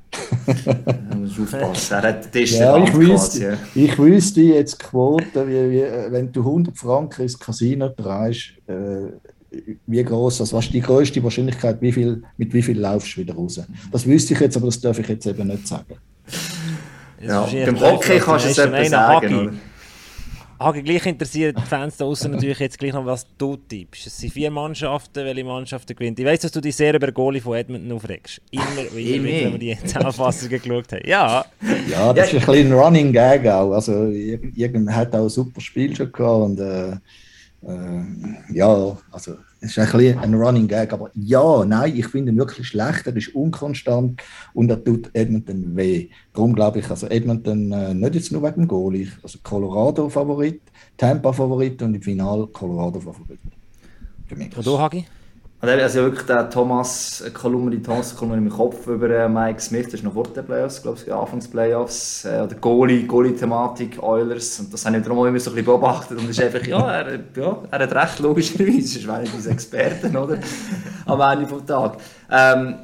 Da musst aufpassen. Er hat den Tisch Ja, ich wüsste, ja. ich wüsste jetzt die Quote, wie, wie, wenn du 100 Franken ins Casino drehst, äh, wie groß, also was ist die größte Wahrscheinlichkeit, wie viel, mit wie viel laufst du wieder raus? Das wüsste ich jetzt, aber das darf ich jetzt eben nicht sagen. Ja, wahrscheinlich beim Hockey kannst du es etwas sagen, Hagi. oder? Hagi, gleich interessiert die Fans da draussen natürlich jetzt gleich noch, was du tippst. Es sind vier Mannschaften, welche Mannschaften gewinnt. Ich weiss, dass du dich sehr über Goalie von Edmonton aufregst. Immer wieder, Ich wenn wir die Zusammenfassungen geschaut haben. Ja, Ja, das ist ein bisschen ein Running Gag auch. Also, irgend, irgend hat auch ein super Spiel schon gehabt und äh, äh, ja, also es ist ein bisschen ein Running Gag. Aber ja, nein, ich finde ihn wirklich schlecht. Er ist unkonstant und er tut Edmonton weh. Darum glaube ich, also Edmonton äh, nicht jetzt nur wegen dem Goalie. Also Colorado Favorit, Tampa Favorit und im Final Colorado Favorit. Für mich. und du, Hagi? Und eben, also wirklich der Thomas äh, Kolumne, die Thomas Kolumne im Kopf über äh, Mike Smith, das ist noch vor den Playoffs, glaube ich, Anfangs Playoffs, äh, oder Goalie, Goalie-Thematik, Oilers, und das habe ich darum immer so ein bisschen beobachtet und es ist einfach, ja, er, ja, er hat recht, logischerweise, das ist einer dieser Experten, oder, am Ende vom Tag. Ähm,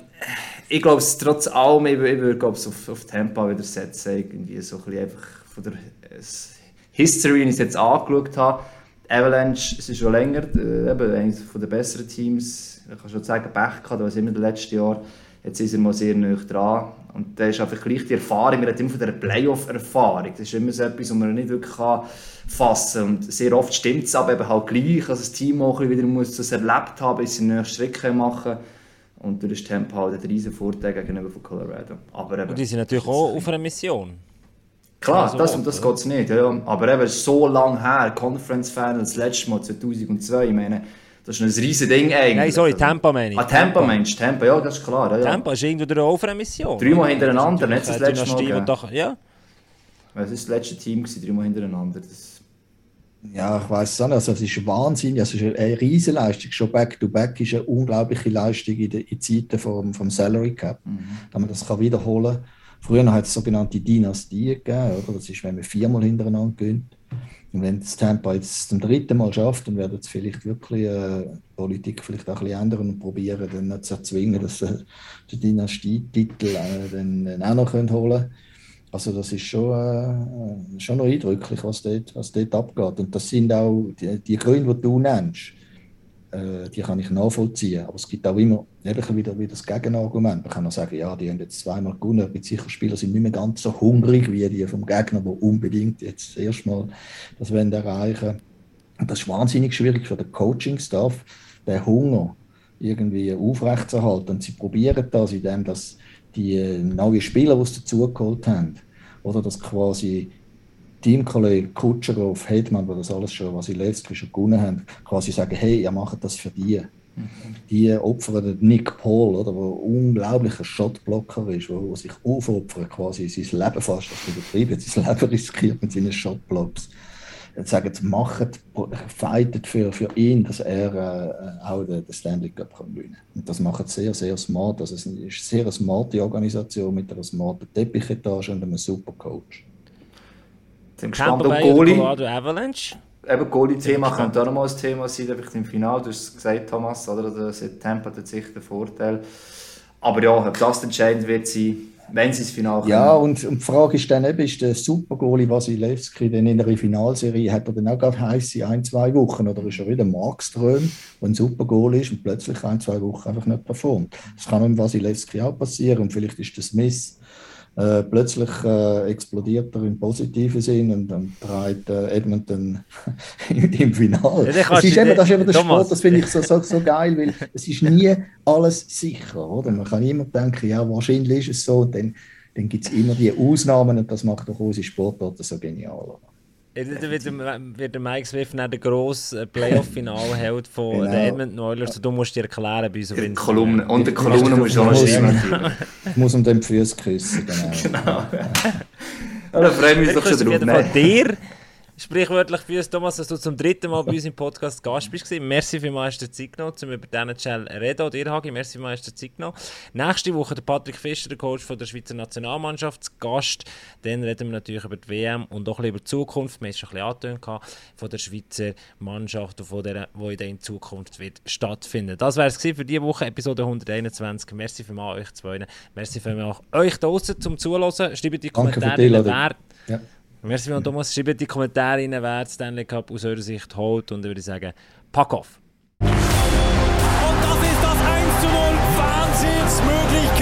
ich glaube, es trotz allem, ich, ich würde glaube, auf, auf Tampa wieder setzen, irgendwie so ein bisschen einfach von der History, wie ich es jetzt angeschaut habe, Avalanche, es ist schon länger, äh, eben eines den besseren Teams, ich kann schon sagen, Pech gehabt, was immer letzten Jahren, jetzt ist er mal sehr nah dran und da ist einfach gleich die Erfahrung, man hat immer von dieser Playoff-Erfahrung, das ist immer so etwas, was man nicht wirklich kann fassen kann und sehr oft stimmt es aber eben halt gleich, also das Team auch wieder muss das erlebt haben, bis sie den nächsten Schritt können machen und durch das Tempo halt ein riesen Vorteil gegenüber von Colorado. Aber eben, Und die sind natürlich auch auf einer Mission. Klar, Also, das, um das geht es nicht. Ja. ja. Aber eben so lange her, Conference Finals, das letzte Mal 2002, ich meine, das ist ein riesen Ding eigentlich. Nein, sorry, Tampa meine ich. Ah, Tampa meinst du? Tampa, ja, das ist klar. Ja, ja. Tampa ist irgendwo durch auch auf einer Mission. Dreimal hintereinander, nicht das Eine letzte Mal, die doch, ja. Das war das letzte Team, dreimal hintereinander. Das, Ja, ich weiß es auch nicht. Also, es ist Wahnsinn. Also, es ist eine riesige Leistung. Schon Back-to-Back ist eine unglaubliche Leistung in, den in Zeiten vom, vom Salary Cap, dass man das kann wiederholen kann. Früher hat es sogenannte Dynastie gegeben. Oder? Das ist, wenn man viermal hintereinander gönnt. Und wenn das Tampa jetzt zum dritten Mal schafft, dann werden es vielleicht wirklich äh, die Politik vielleicht auch ein bisschen ändern und probieren, dann zu erzwingen, dass sie den Dynastietitel äh, dann, dann auch noch können holen können. Also das ist schon, äh, schon noch eindrücklich, was dort, was dort abgeht. Und das sind auch die, die Gründe, die du nennst, äh, die kann ich nachvollziehen. Aber es gibt auch immer wieder, wieder das Gegenargument. Man kann auch sagen, ja, die haben jetzt zweimal gewonnen, aber sicher Spieler sind nicht mehr ganz so hungrig wie die vom Gegner, die unbedingt jetzt erstmal das wollen erreichen Und das ist wahnsinnig schwierig für den Coaching-Staff, den Hunger irgendwie aufrechtzuerhalten. Und sie probieren das, indem dass die äh, neuen Spieler, die sie dazugeholt haben, oder dass quasi Teamkollege Kutscherow, Hedman, die das alles schon, was sie letztes schon gewonnen haben, quasi sagen, hey, ihr macht das für die. Die opfern Nick Paul, oder, der unglaublicher Shotblocker ist, der sich aufopfert, quasi sein Leben fast, übertrieben, sein Leben riskiert mit seinen Shotblocks. Dann sagen macht, fightet für, für ihn, dass er äh, auch den, den Stanley Cup gewinnen kann. Und das macht sehr, sehr smart. Also es ist eine sehr smarte Organisation mit einer smarten Teppichetage und einem super Coach. Tampa gespannt, ob Goalie, Colorado Avalanche. eben Goalie-Thema könnte auch noch mal ein Thema sein, vielleicht im Finale. Du hast es gesagt, Thomas, oder? Das hat Tampa tatsächlich den Vorteil. Aber ja, ob das entscheidend wird sein, wenn sie ins Finale kommen. Ja, und, und die Frage ist dann eben, ist der Super-Goalie Wasilewski denn in der Finalserie, hat er dann auch gerade heiße ein, zwei Wochen oder ist er wieder Markström, der ein Super-Goalie ist und plötzlich ein, zwei Wochen einfach nicht performt? Das kann mit Wasilewski auch passieren und vielleicht ist der Smith äh, plötzlich äh, explodiert er im positiven Sinn und dann treibt äh, Edmonton im, Finale. Ja, das, ist eben, das ist eben der Thomas. Sport, das finde ich so, so, so geil, weil es ist nie alles sicher. Oder? Man kann immer denken, ja, wahrscheinlich ist es so, und dann, dann gibt es immer die Ausnahmen und das macht doch unsere Sportarten so genial. oder? Dann wird, der- wird der Mike Swift dann der grosse Playoff-Finale hält von Genau. den Edmonton Oilers du musst dir erklären bei uns auf Die Instagram. Kolumne. Und die Kolumne muss auch noch muss- schreiben. Ich muss um den Füße küssen. Genau. Ja, da freuen wir uns doch schon drauf. dir. Sprichwörtlich für uns, Thomas, dass du zum dritten Mal bei uns im Podcast Gast bist. Merci vielmals, hast du Zeit genommen, um über diesen Channel reden. Dir, Hagi, merci vielmals, hast du Zeit genommen. Nächste Woche der Patrick Fischer, der Coach von der Schweizer Nationalmannschaft, zu Gast. Dann reden wir natürlich über die WM und auch ein bisschen über die Zukunft. Wir haben es schon ein bisschen angetönt von der Schweizer Mannschaft und von der, die in Zukunft wird stattfinden. Das wäre es für diese Woche, Episode 121. Merci vielmals euch zwei. Merci vielmals euch draußen zum Zuhören. Schreibt die Kommentare, wer... Ja. Merci, mhm. Thomas. Schreibt in die Kommentare rein, wer den Stanley Cup aus eurer Sicht holt. Und ich würde sagen, pack auf! Und das ist das 1 zu 0. Wahnsinnsmöglichkeit.